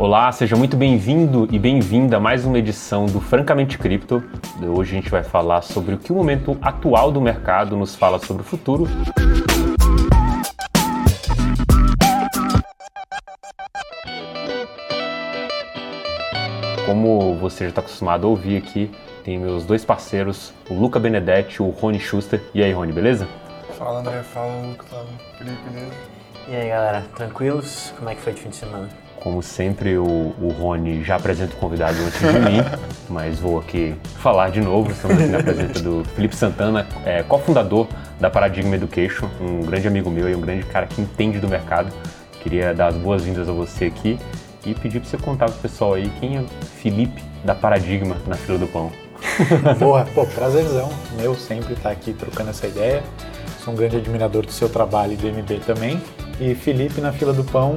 Olá, seja muito bem-vindo e bem-vinda a mais uma edição do Francamente Cripto. Hoje a gente vai falar sobre o que o momento atual do mercado nos fala sobre o futuro. Como você já está acostumado a ouvir aqui, tem meus dois parceiros, o Luca Benedetti e o Rony Schuster. E aí, Rony, beleza? Fala, André. Fala, Luca. Fala, Felipe, beleza? E aí, galera, tranquilos? Como é que foi de fim de semana? Como sempre, o, o Rony já apresenta o convidado antes de mim, mas vou aqui falar de novo. Estamos aqui na presença do Felipe Santana, é, cofundador da Paradigma Education, um grande amigo meu e um grande cara que entende do mercado. Queria dar as boas-vindas a você aqui e pedir para você contar para o pessoal aí quem é Felipe da Paradigma na fila do pão. Boa, pô, prazerzão meu sempre estar aqui trocando essa ideia. Sou um grande admirador do seu trabalho e do MB também. E Felipe na fila do pão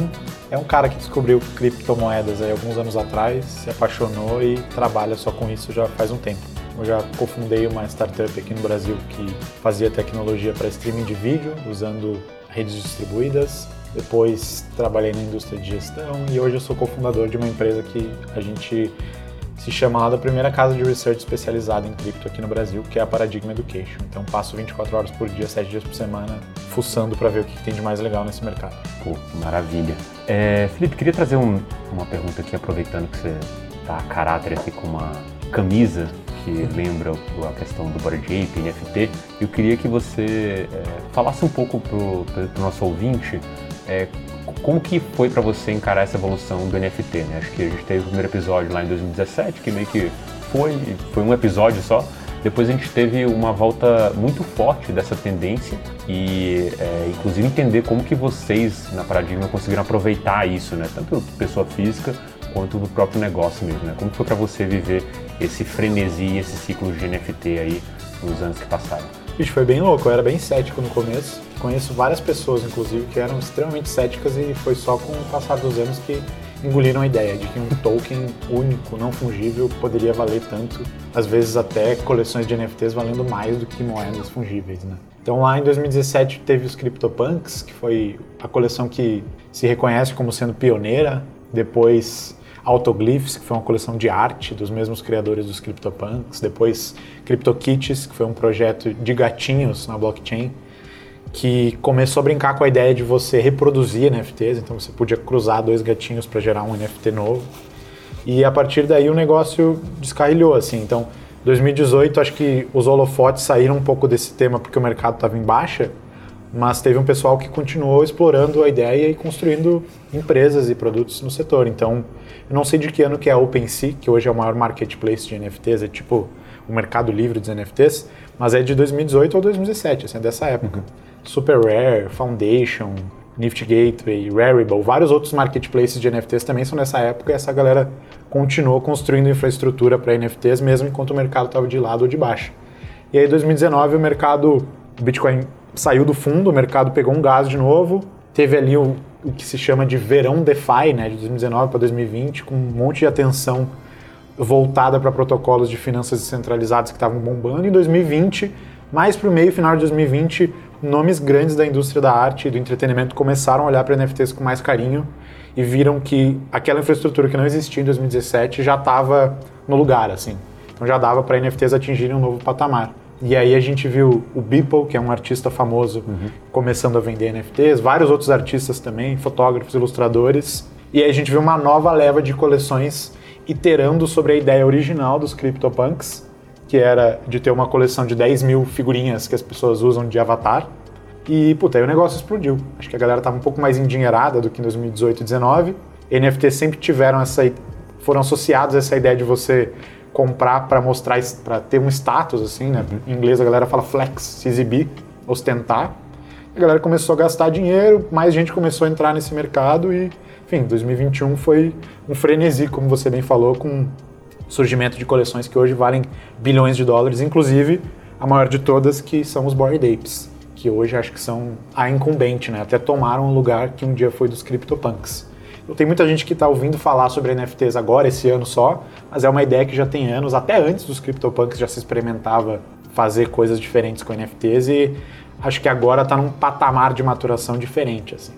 é um cara que descobriu criptomoedas aí alguns anos atrás, se apaixonou e trabalha só com isso já faz um tempo. Eu já cofundei uma startup aqui no Brasil que fazia tecnologia para streaming de vídeo, usando redes distribuídas. Depois trabalhei na indústria de gestão e hoje eu sou cofundador de uma empresa que a gente se chama lá da primeira casa de research especializada em cripto aqui no Brasil, que é a Paradigma Education. Então passo 24 horas por dia, 7 dias por semana, fuçando para ver o que tem de mais legal nesse mercado. Pô, maravilha. É, Felipe, queria trazer um, uma pergunta aqui, aproveitando que você tá a caráter aqui com uma camisa que lembra a questão do Bored Ape, NFT. Eu queria que você é, falasse um pouco para o nosso ouvinte é, como que foi para você encarar essa evolução do NFT, né? Acho que a gente teve o primeiro episódio lá em 2017, que meio que foi, foi um episódio só. Depois a gente teve uma volta muito forte dessa tendência e, é, inclusive, entender como que vocês na Paradigma conseguiram aproveitar isso, né? Tanto pessoa física quanto do próprio negócio mesmo, né? Como foi para você viver esse frenesi, esse ciclo de NFT aí nos anos que passaram? Bicho, foi bem louco, eu era bem cético no começo. Conheço várias pessoas, inclusive, que eram extremamente céticas e foi só com o passar dos anos que engoliram a ideia de que um token único, não fungível, poderia valer tanto, às vezes até coleções de NFTs valendo mais do que moedas fungíveis, né? Então lá em 2017 teve os CryptoPunks, que foi a coleção que se reconhece como sendo pioneira. Depois Autoglyphs, que foi uma coleção de arte dos mesmos criadores dos CryptoPunks. Depois CryptoKitties, que foi um projeto de gatinhos na blockchain que começou a brincar com a ideia de você reproduzir NFTs, então você podia cruzar dois gatinhos para gerar um NFT novo. E a partir daí o negócio descarrilhou, assim. Então, 2018, acho que os holofotes saíram um pouco desse tema porque o mercado estava em baixa, mas teve um pessoal que continuou explorando a ideia e construindo empresas e produtos no setor. Então, eu não sei de que ano que é a OpenSea, que hoje é o maior marketplace de NFTs, é tipo o mercado livre dos NFTs, mas é de 2018 ou 2017, assim, é dessa época. Uhum. Super Rare, Foundation, Nifty Gateway, Rarible, vários outros marketplaces de NFTs também são nessa época e essa galera continuou construindo infraestrutura para NFTs mesmo enquanto o mercado estava de lado ou de baixo. E aí, em 2019, o mercado, o Bitcoin saiu do fundo, o mercado pegou um gás de novo, teve ali o, o que se chama de verão DeFi, né, de 2019 para 2020, com um monte de atenção voltada para protocolos de finanças descentralizadas que estavam bombando. Em 2020, mais para o meio final de 2020, nomes grandes da indústria da arte e do entretenimento começaram a olhar para NFTs com mais carinho e viram que aquela infraestrutura que não existia em 2017 já estava no lugar, assim. Então já dava para NFTs atingirem um novo patamar. E aí a gente viu o Beeple, que é um artista famoso, uhum. começando a vender NFTs, vários outros artistas também, fotógrafos, ilustradores. E aí a gente viu uma nova leva de coleções iterando sobre a ideia original dos CryptoPunks, que era de ter uma coleção de 10 mil figurinhas que as pessoas usam de avatar. E, puta, aí o negócio explodiu. Acho que a galera estava um pouco mais endinheirada do que em 2018 e 2019. NFTs sempre tiveram essa... foram associados a essa ideia de você comprar para mostrar, para ter um status, assim, né? Em inglês a galera fala flex, se exibir, ostentar. A galera começou a gastar dinheiro, mais gente começou a entrar nesse mercado e, enfim, 2021 foi um frenesi, como você bem falou, com surgimento de coleções que hoje valem bilhões de dólares, inclusive a maior de todas que são os Bored Apes, que hoje acho que são a incumbente, né? Até tomaram um lugar que um dia foi dos CryptoPunks. Eu tenho muita gente que está ouvindo falar sobre NFTs agora, esse ano só, mas é uma ideia que já tem anos, até antes dos CryptoPunks já se experimentava fazer coisas diferentes com NFTs e acho que agora está num patamar de maturação diferente, assim.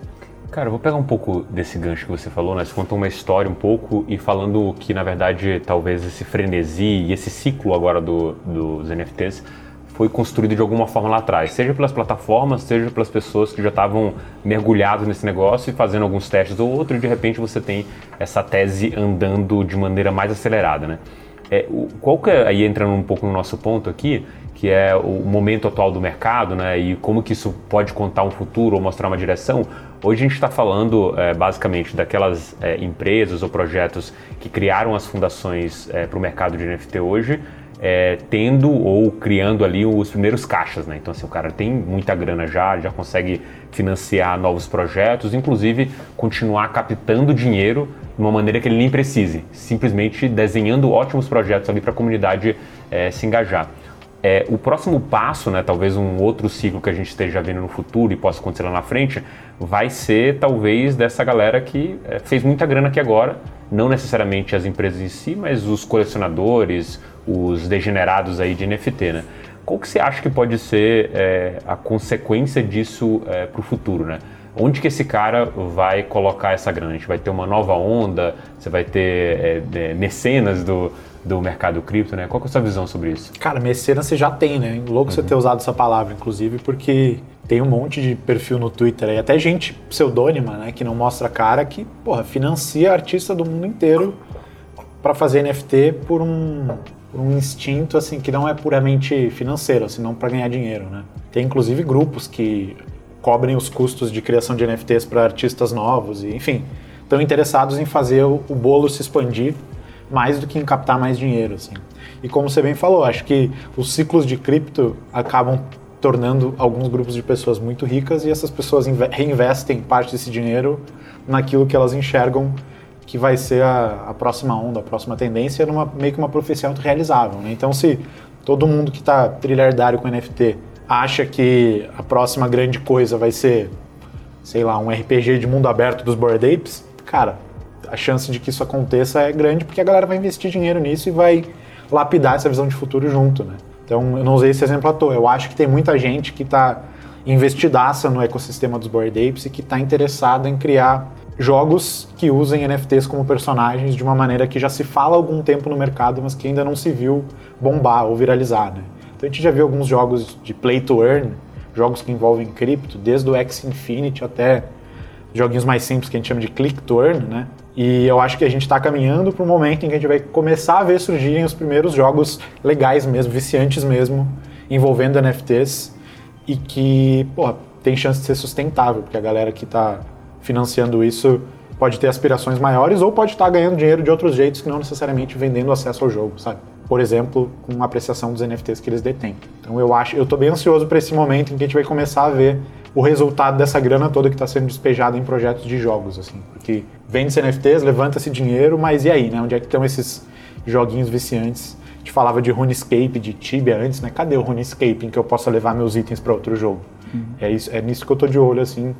Cara, eu vou pegar um pouco desse gancho que você falou, né? Você contou uma história um pouco e falando que, na verdade, talvez esse frenesi e esse ciclo agora do, dos NFTs foi construído de alguma forma lá atrás, seja pelas plataformas, seja pelas pessoas que já estavam mergulhados nesse negócio e fazendo alguns testes ou outro, e de repente você tem essa tese andando de maneira mais acelerada, né? É, o, qual que é, aí entrando um pouco no nosso ponto aqui, que é o momento atual do mercado, né, e como que isso pode contar um futuro ou mostrar uma direção, hoje a gente está falando é, basicamente daquelas é, empresas ou projetos que criaram as fundações é, para o mercado de NFT hoje, é, tendo ou criando ali os primeiros caixas, né? Então assim, o cara tem muita grana já, já consegue financiar novos projetos, inclusive continuar captando dinheiro de uma maneira que ele nem precise, simplesmente desenhando ótimos projetos ali para a comunidade é, se engajar. É, o próximo passo, né, talvez um outro ciclo que a gente esteja vendo no futuro e possa acontecer lá na frente, vai ser talvez dessa galera que é, fez muita grana aqui agora, não necessariamente as empresas em si, mas os colecionadores, os degenerados aí de NFT, né? Qual que você acha que pode ser é, a consequência disso é, para o futuro, né? Onde que esse cara vai colocar essa grana? A gente vai ter uma nova onda? Você vai ter é, é mecenas do, do mercado cripto, né? Qual que é a sua visão sobre isso? Cara, mecenas você já tem, né? Louco uhum. você ter usado essa palavra, inclusive, porque tem um monte de perfil no Twitter aí, até gente pseudônima, né, que não mostra cara, que, porra, financia artista do mundo inteiro para fazer NFT por um, um instinto assim que não é puramente financeiro, senão assim, para ganhar dinheiro, né? Tem inclusive grupos que cobrem os custos de criação de NFTs para artistas novos e, enfim, estão interessados em fazer o, o bolo se expandir mais do que em captar mais dinheiro, assim. E como você bem falou, acho que os ciclos de cripto acabam tornando alguns grupos de pessoas muito ricas e essas pessoas reinvestem parte desse dinheiro naquilo que elas enxergam que vai ser a, a próxima onda, a próxima tendência, numa, meio que uma profecia realizável. Né? Então, se todo mundo que está trilhardário com NFT acha que a próxima grande coisa vai ser, sei lá, um RPG de mundo aberto dos Bored Apes, cara, a chance de que isso aconteça é grande porque a galera vai investir dinheiro nisso e vai lapidar essa visão de futuro junto, né? Então, eu não usei esse exemplo à toa. Eu acho que tem muita gente que está investidaça no ecossistema dos Bored Apes e que está interessada em criar jogos que usem NFTs como personagens de uma maneira que já se fala há algum tempo no mercado, mas que ainda não se viu bombar ou viralizar, né? Então a gente já viu alguns jogos de play to earn, jogos que envolvem cripto, desde o X Infinity até joguinhos mais simples que a gente chama de click to earn, né? E eu acho que a gente está caminhando para um momento em que a gente vai começar a ver surgirem os primeiros jogos legais mesmo, viciantes mesmo, envolvendo NFTs e que, pô, tem chance de ser sustentável, porque a galera que está financiando isso pode ter aspirações maiores ou pode estar ganhando dinheiro de outros jeitos que não necessariamente vendendo acesso ao jogo, sabe? Por exemplo, com a apreciação dos NFTs que eles detêm. Então eu acho, eu tô bem ansioso para esse momento em que a gente vai começar a ver o resultado dessa grana toda que está sendo despejada em projetos de jogos, assim, porque vende-se NFTs, levanta-se dinheiro, mas e aí, né? Onde é que estão esses joguinhos viciantes? A gente falava de RuneScape, de Tibia antes, né? Cadê o RuneScape em que eu possa levar meus itens para outro jogo? Uhum. É, isso, é nisso que eu tô de olho, assim,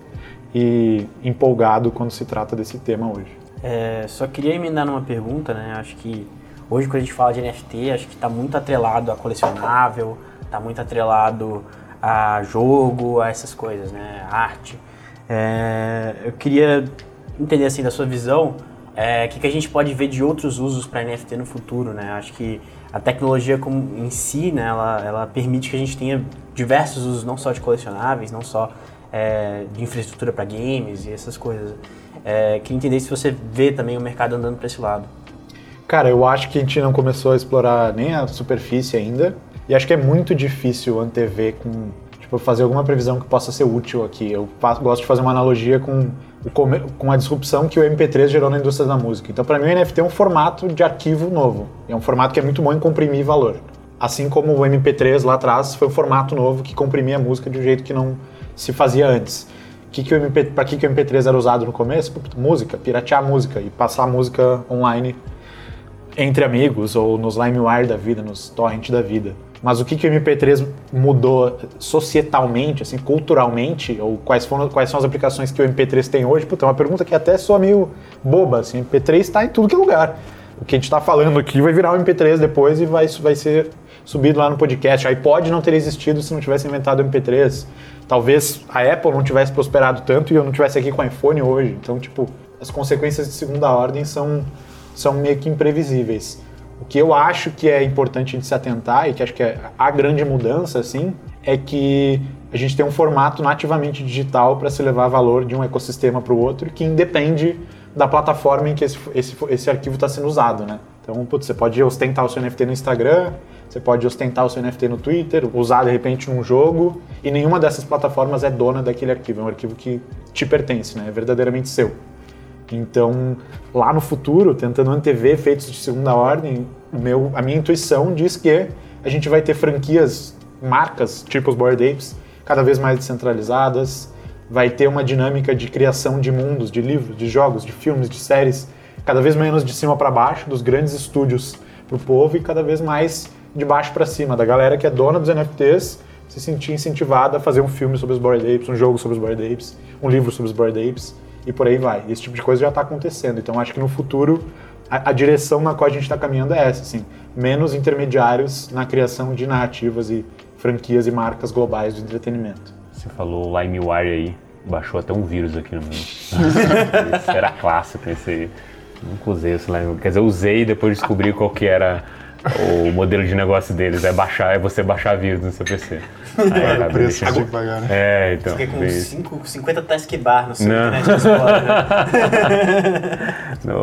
e empolgado quando se trata desse tema hoje. É, só queria emendar numa pergunta, né? Acho que hoje quando a gente fala de NFT, acho que está muito atrelado a colecionável, está muito atrelado a jogo, a essas coisas, né? Arte. É, eu queria entender assim da sua visão, é, o que, que a gente pode ver de outros usos para NFT no futuro, né? Acho que a tecnologia como, em si, né, ela, ela permite que a gente tenha diversos usos, não só de colecionáveis, não só é, de infraestrutura para games e essas coisas. É, queria entender se você vê também o mercado andando para esse lado. Cara, eu acho que a gente não começou a explorar nem a superfície ainda. E acho que é muito difícil antever com. Tipo, fazer alguma previsão que possa ser útil aqui. Eu faço, gosto de fazer uma analogia com, com a disrupção que o MP3 gerou na indústria da música. Então, para mim, o NFT é um formato de arquivo novo. É um formato que é muito bom em comprimir valor. Assim como o MP3 lá atrás foi um formato novo que comprimia a música de um jeito que não se fazia antes. Que que para que, que o MP3 era usado no começo? Música, piratear música e passar música online entre amigos ou nos LimeWire da vida, nos torrent da vida. Mas o que, que o MP3 mudou societalmente, assim, culturalmente, ou quais, foram, quais são as aplicações que o MP3 tem hoje? Puta, é uma pergunta que até soa meio boba, assim, o MP3 está em tudo que é lugar. O que a gente está falando aqui vai virar um MP3 depois e vai, vai ser subido lá no podcast. A iPod não teria existido se não tivesse inventado o MP3. Talvez a Apple não tivesse prosperado tanto e eu não tivesse aqui com o iPhone hoje. Então, tipo, as consequências de segunda ordem são, são meio que imprevisíveis. O que eu acho que é importante gente se atentar e que acho que é a grande mudança, assim, é que a gente tem um formato nativamente digital para se levar valor de um ecossistema para o outro que independe da plataforma em que esse, esse, esse arquivo está sendo usado, né? Então, putz, você pode ostentar o seu NFT no Instagram, você pode ostentar o seu NFT no Twitter, usar de repente num jogo, e nenhuma dessas plataformas é dona daquele arquivo, é um arquivo que te pertence, né? É verdadeiramente seu. Então, lá no futuro, tentando antever feitos de segunda ordem, meu, a minha intuição diz que a gente vai ter franquias, marcas, tipo os Bored Apes, cada vez mais descentralizadas, vai ter uma dinâmica de criação de mundos, de livros, de jogos, de filmes, de séries, cada vez menos de cima para baixo, dos grandes estúdios para o povo e cada vez mais de baixo para cima, da galera que é dona dos NFTs se sentir incentivada a fazer um filme sobre os Bored Apes, um jogo sobre os Bored Apes, um livro sobre os Bored Apes e por aí vai. Esse tipo de coisa já está acontecendo. Então acho que no futuro a, a, direção na qual a gente está caminhando é essa, assim, menos intermediários na criação de narrativas e franquias e marcas globais de entretenimento. Você falou LimeWire aí, baixou até um vírus aqui no meu. Isso era clássico esse aí. Nunca usei esse LimeWire. Quer dizer, eu usei e depois descobri qual que era o modelo de negócio deles. É baixar, é você baixar vírus no seu PC. Aí, é, o preço que pagar, né? É, então. Fiquei com cinco, 50 taskbar no seu Não. internet explorer. Né?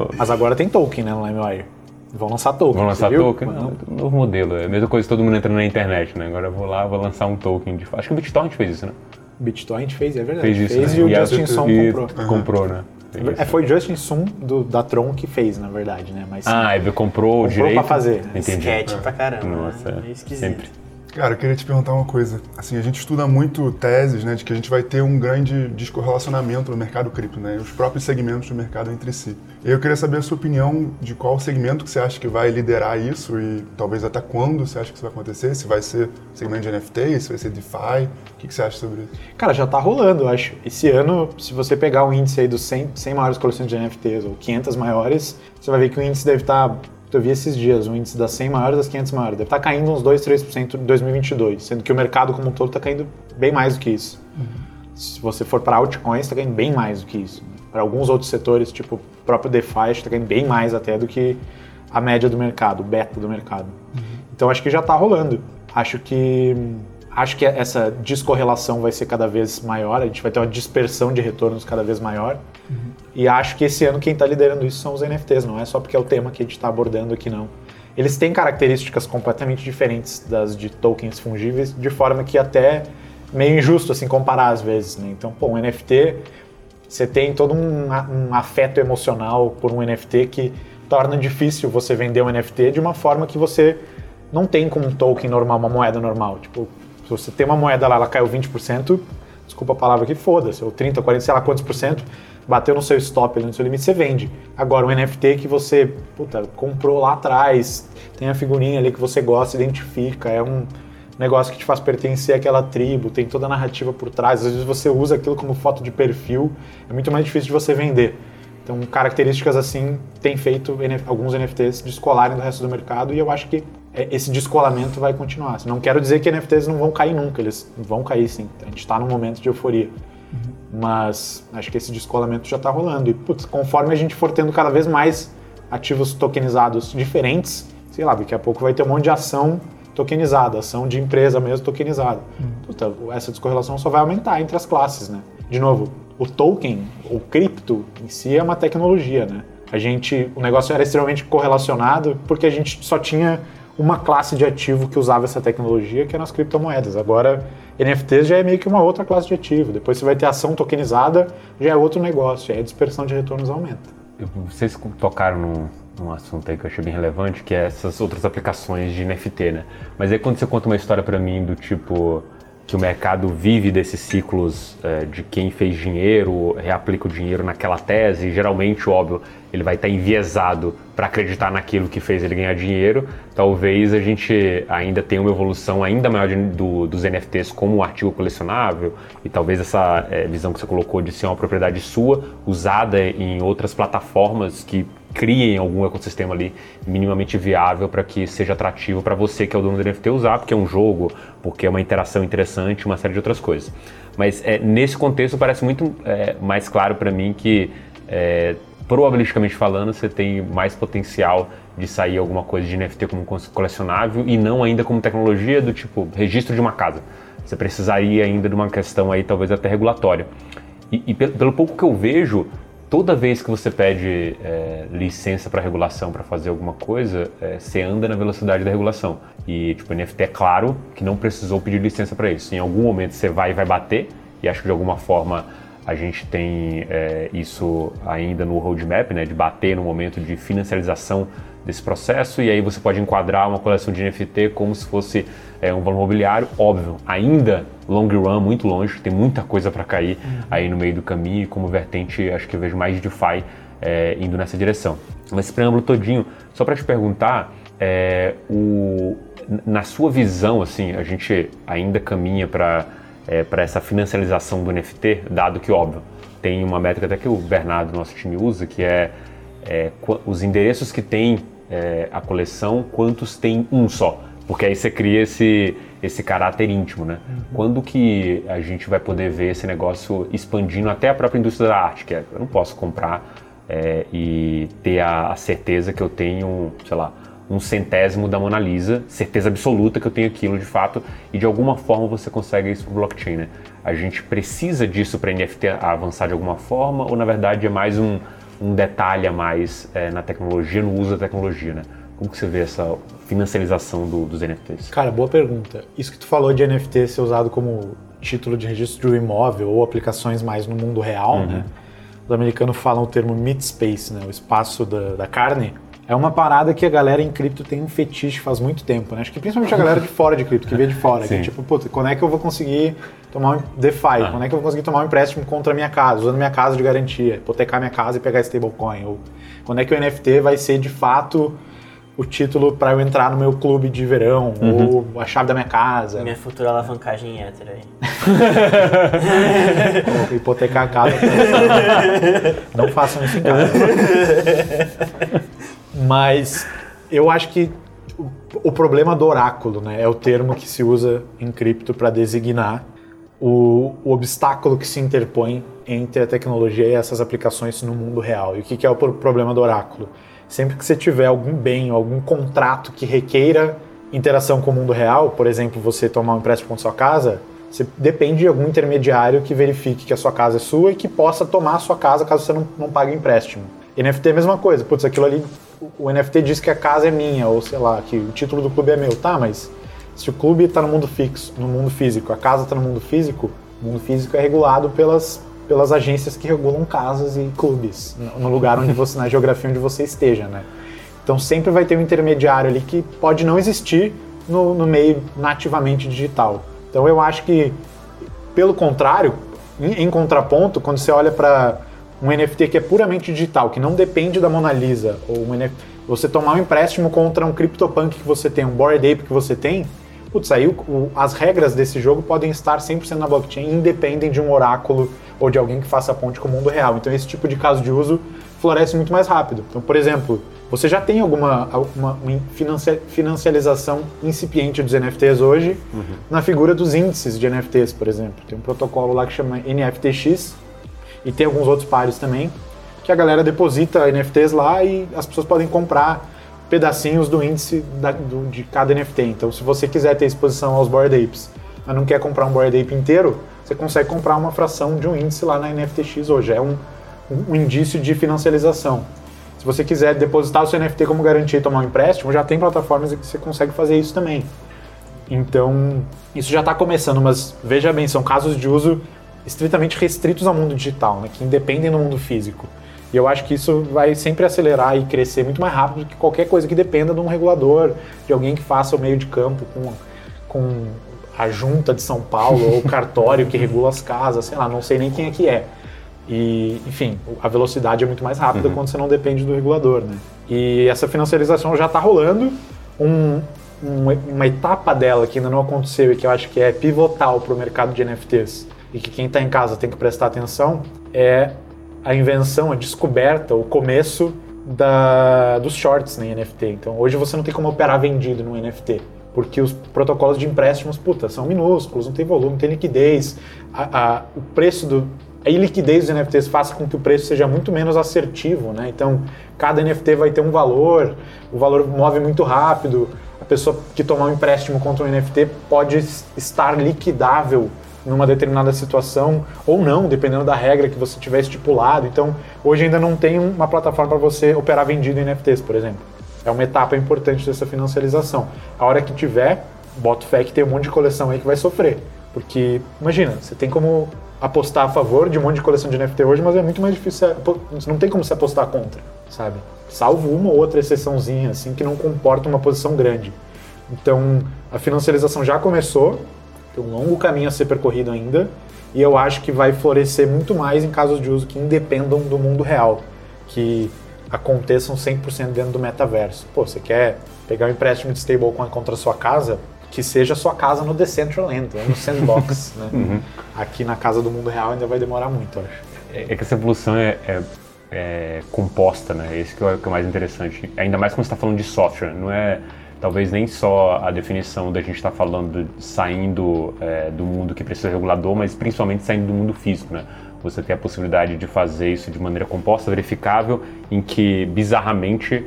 Mas agora tem token, né, no LimeWire. Vão lançar token. Vão lançar token? Não, é novo modelo. É a mesma coisa que todo mundo entrando na internet, né? Agora eu vou lá, vou lançar um token. De... Acho que o BitTorrent fez isso, né? BitTorrent fez, é verdade. Fez isso. Fez né? e o e Justin Sun comprou. Uhum. Comprou, né? É, foi o Justin Sun do, da Tron que fez, na verdade, né? Mas, ah, ele comprou o direito? pra fazer. Entendi. Sketch pra caramba. Nossa, né? é esquisito. sempre. Cara, eu queria te perguntar uma coisa. Assim, a gente estuda muito teses, né, de que a gente vai ter um grande descorrelacionamento no mercado cripto, né, os próprios segmentos do mercado entre si. Eu queria saber a sua opinião de qual segmento que você acha que vai liderar isso e talvez até quando você acha que isso vai acontecer, se vai ser segmento de NFT, se vai ser DeFi, o que, que você acha sobre isso? Cara, já tá rolando, eu acho. Esse ano, se você pegar o índice aí dos 100, 100 maiores coleções de NFTs ou 500 maiores, você vai ver que o índice deve estar tá eu vi esses dias, o índice das 100 maiores das 500 maiores. Deve estar tá caindo uns 2, 3% em 2022, sendo que o mercado como um todo está caindo bem mais do que isso. Uhum. Se você for para altcoins, está caindo bem mais do que isso. Para alguns outros setores, tipo o próprio DeFi, está caindo bem mais até do que a média do mercado, o beta do mercado. Uhum. Então acho que já está rolando. Acho que acho que essa descorrelação vai ser cada vez maior, a gente vai ter uma dispersão de retornos cada vez maior. Uhum. E acho que esse ano quem está liderando isso são os NFTs, não é só porque é o tema que a gente está abordando aqui, não. Eles têm características completamente diferentes das de tokens fungíveis, de forma que até meio injusto assim comparar às vezes. Né? Então, pô, um NFT, você tem todo um, um afeto emocional por um NFT que torna difícil você vender um NFT de uma forma que você não tem com um token normal, uma moeda normal. Tipo, se você tem uma moeda lá, ela caiu 20%, desculpa a palavra aqui, foda-se, ou 30, 40, sei lá quantos por cento, bateu no seu stop, no seu limite, você vende. Agora, um NFT que você puta, comprou lá atrás, tem a figurinha ali que você gosta, identifica, é um negócio que te faz pertencer àquela tribo, tem toda a narrativa por trás. Às vezes você usa aquilo como foto de perfil, é muito mais difícil de você vender. Então, características assim têm feito alguns NFTs descolarem do resto do mercado e eu acho que esse descolamento vai continuar. Não quero dizer que NFTs não vão cair nunca, eles vão cair sim. A gente está num momento de euforia. Mas acho que esse descolamento já está rolando. E putz, conforme a gente for tendo cada vez mais ativos tokenizados diferentes, sei lá, daqui a pouco vai ter um monte de ação tokenizada, ação de empresa mesmo tokenizada. Hum. essa descorrelação só vai aumentar entre as classes, né? De novo, o token, o cripto em si é uma tecnologia, né? A gente, o negócio era extremamente correlacionado porque a gente só tinha uma classe de ativo que usava essa tecnologia, que eram as criptomoedas. Agora, NFTs já é meio que uma outra classe de ativo. Depois você vai ter ação tokenizada, já é outro negócio, aí a dispersão de retornos aumenta. Vocês tocaram num, num assunto aí que eu achei bem relevante, que é essas outras aplicações de NFT, né? Mas aí quando você conta uma história para mim do tipo que o mercado vive desses ciclos é, de quem fez dinheiro, reaplica o dinheiro naquela tese, geralmente, óbvio, ele vai estar enviesado para acreditar naquilo que fez ele ganhar dinheiro. Talvez a gente ainda tenha uma evolução ainda maior de, do, dos NFTs como artigo colecionável e talvez essa é, visão que você colocou de ser uma propriedade sua usada em outras plataformas que criem algum ecossistema ali minimamente viável para que seja atrativo para você que é o dono do NFT usar, porque é um jogo, porque é uma interação interessante, uma série de outras coisas. Mas é, nesse contexto parece muito é, mais claro para mim que é, probabilisticamente falando você tem mais potencial de sair alguma coisa de NFT como colecionável e não ainda como tecnologia do tipo registro de uma casa. Você precisaria ainda de uma questão aí talvez até regulatória. E, e pelo pouco que eu vejo, toda vez que você pede é, licença para regulação para fazer alguma coisa, é, você anda na velocidade da regulação. E tipo, o NFT é claro que não precisou pedir licença para isso. Em algum momento você vai e vai bater, e acho que de alguma forma a gente tem é, isso ainda no roadmap, né, de bater no momento de financiarização desse processo, e aí você pode enquadrar uma coleção de NFT como se fosse é, um valor mobiliário, óbvio, ainda long run, muito longe, tem muita coisa para cair uhum. aí no meio do caminho, e como vertente, acho que eu vejo mais DeFi é, indo nessa direção. Mas esse preâmbulo todinho, só para te perguntar, é, o, na sua visão, assim, a gente ainda caminha para é, para essa financiarização do NFT, dado que, óbvio, tem uma métrica até que o Bernardo, nosso time, usa, que é, é os endereços que tem é, a coleção, quantos tem um só. Porque aí você cria esse, esse caráter íntimo, né? Uhum. Quando que a gente vai poder ver esse negócio expandindo até a própria indústria da arte? Que é, eu não posso comprar é, e ter a, a certeza que eu tenho, sei lá, um centésimo da Mona Lisa, certeza absoluta que eu tenho aquilo de fato, e de alguma forma você consegue isso para blockchain, né? A gente precisa disso para NFT avançar de alguma forma, ou na verdade é mais um, um detalhe a mais é, na tecnologia, no uso da tecnologia, né? Como que você vê essa financiarização do, dos NFTs? Cara, boa pergunta. Isso que tu falou de NFT ser usado como título de registro de um imóvel ou aplicações mais no mundo real, uhum. né? Os americanos falam o termo meat space, né? O espaço da, da carne é uma parada que a galera em cripto tem um fetiche faz muito tempo, né? Acho que principalmente a galera de fora de cripto, que vê de fora, que é tipo, puta, quando é que eu vou conseguir tomar um DeFi? Ah. Quando é que eu vou conseguir tomar um empréstimo contra a minha casa, usando minha casa de garantia, hipotecar minha casa e pegar stablecoin? Ou quando é que o NFT vai ser de fato o título para eu entrar no meu clube de verão, uhum. ou a chave da minha casa. Minha futura alavancagem hétero aí. hipotecar a casa. Não façam isso em casa. Mas eu acho que o, problema do oráculo, né, é o termo que se usa em cripto para designar o, o, obstáculo que se interpõe entre a tecnologia e essas aplicações no mundo real. E o que, que é o problema do oráculo? Sempre que você tiver algum bem, algum contrato que requeira interação com o mundo real, por exemplo, você tomar um empréstimo com sua casa, você depende de algum intermediário que verifique que a sua casa é sua e que possa tomar a sua casa caso você não, não pague empréstimo. NFT é a mesma coisa. Putz, aquilo ali, o NFT diz que a casa é minha, ou sei lá, que o título do clube é meu. Tá, mas se o clube está no mundo fixo, no mundo físico, a casa está no mundo físico, o mundo físico é regulado pelas, pelas agências que regulam casas e clubes, no lugar onde você, na geografia onde você esteja, né? Então sempre vai ter um intermediário ali que pode não existir no, no meio nativamente digital. Então eu acho que, pelo contrário, em, em contraponto, quando você olha para um NFT que é puramente digital, que não depende da Mona Lisa, ou um NFT, você tomar um empréstimo contra um CryptoPunk que você tem, um Bored Ape que você tem, putz, aí o, o, as regras desse jogo podem estar 100% na blockchain, independem de um oráculo ou de alguém que faça ponte com o mundo real. Então esse tipo de caso de uso floresce muito mais rápido. Então, por exemplo, você já tem alguma uma, uma financialização incipiente dos NFTs hoje uhum. na figura dos índices de NFTs, por exemplo. Tem um protocolo lá que chama NFTX, e tem alguns outros pares também, que a galera deposita NFTs lá e as pessoas podem comprar pedacinhos do índice da, do, de cada NFT. Então, se você quiser ter exposição aos Bored Apes, mas não quer comprar um Bored Ape inteiro, você consegue comprar uma fração de um índice lá na NFTX hoje. É um, um, indício de financialização. Se você quiser depositar o seu NFT como garantia e tomar um empréstimo, já tem plataformas que você consegue fazer isso também. Então, isso já está começando, mas veja bem, são casos de uso estritamente restritos ao mundo digital, né, que independem do mundo físico. E eu acho que isso vai sempre acelerar e crescer muito mais rápido do que qualquer coisa que dependa de um regulador, de alguém que faça o meio de campo com, com a junta de São Paulo ou o cartório que regula as casas, sei lá, não sei nem quem é que é. E, enfim, a velocidade é muito mais rápida uhum. quando você não depende do regulador, né? E essa financiarização já está rolando. Um, um, uma etapa dela que ainda não aconteceu e que eu acho que é pivotal para o mercado de NFTs e que quem está em casa tem que prestar atenção é a invenção, a descoberta, o começo da, dos shorts em NFT. Então hoje você não tem como operar vendido no NFT. Porque os protocolos de empréstimos, puta, são minúsculos, não tem volume, não tem liquidez. A, a, o preço do. A iliquidez dos NFTs faz com que o preço seja muito menos assertivo, né? Então, cada NFT vai ter um valor, o valor move muito rápido. A pessoa que tomar um empréstimo contra um NFT pode estar liquidável numa determinada situação ou não, dependendo da regra que você tiver estipulado. Então, hoje ainda não tem uma plataforma para você operar vendido em NFTs, por exemplo. É uma etapa importante dessa financiarização. A hora que tiver, boto fé que tem um monte de coleção aí que vai sofrer. Porque, imagina, você tem como apostar a favor de um monte de coleção de NFT hoje, mas é muito mais difícil, não tem como se apostar contra, sabe? Salvo uma ou outra exceçãozinha, assim, que não comporta uma posição grande. Então, a financiarização já começou, tem um longo caminho a ser percorrido ainda, e eu acho que vai florescer muito mais em casos de uso que independam do mundo real, que aconteçam 100% dentro do metaverso. Pô, você quer pegar um empréstimo de stablecoin contra a sua casa? Que seja a sua casa no Decentraland, no Sandbox. né? Uhum. Aqui na casa do mundo real ainda vai demorar muito, eu acho. É, é que essa evolução é, é, é composta, né? Esse que é o é mais interessante. Ainda mais quando você está falando de software, não é talvez nem só a definição da gente estar tá falando saindo é, do mundo que precisa regulador, mas principalmente saindo do mundo físico, né? Você tem a possibilidade de fazer isso de maneira composta, verificável, em que bizarramente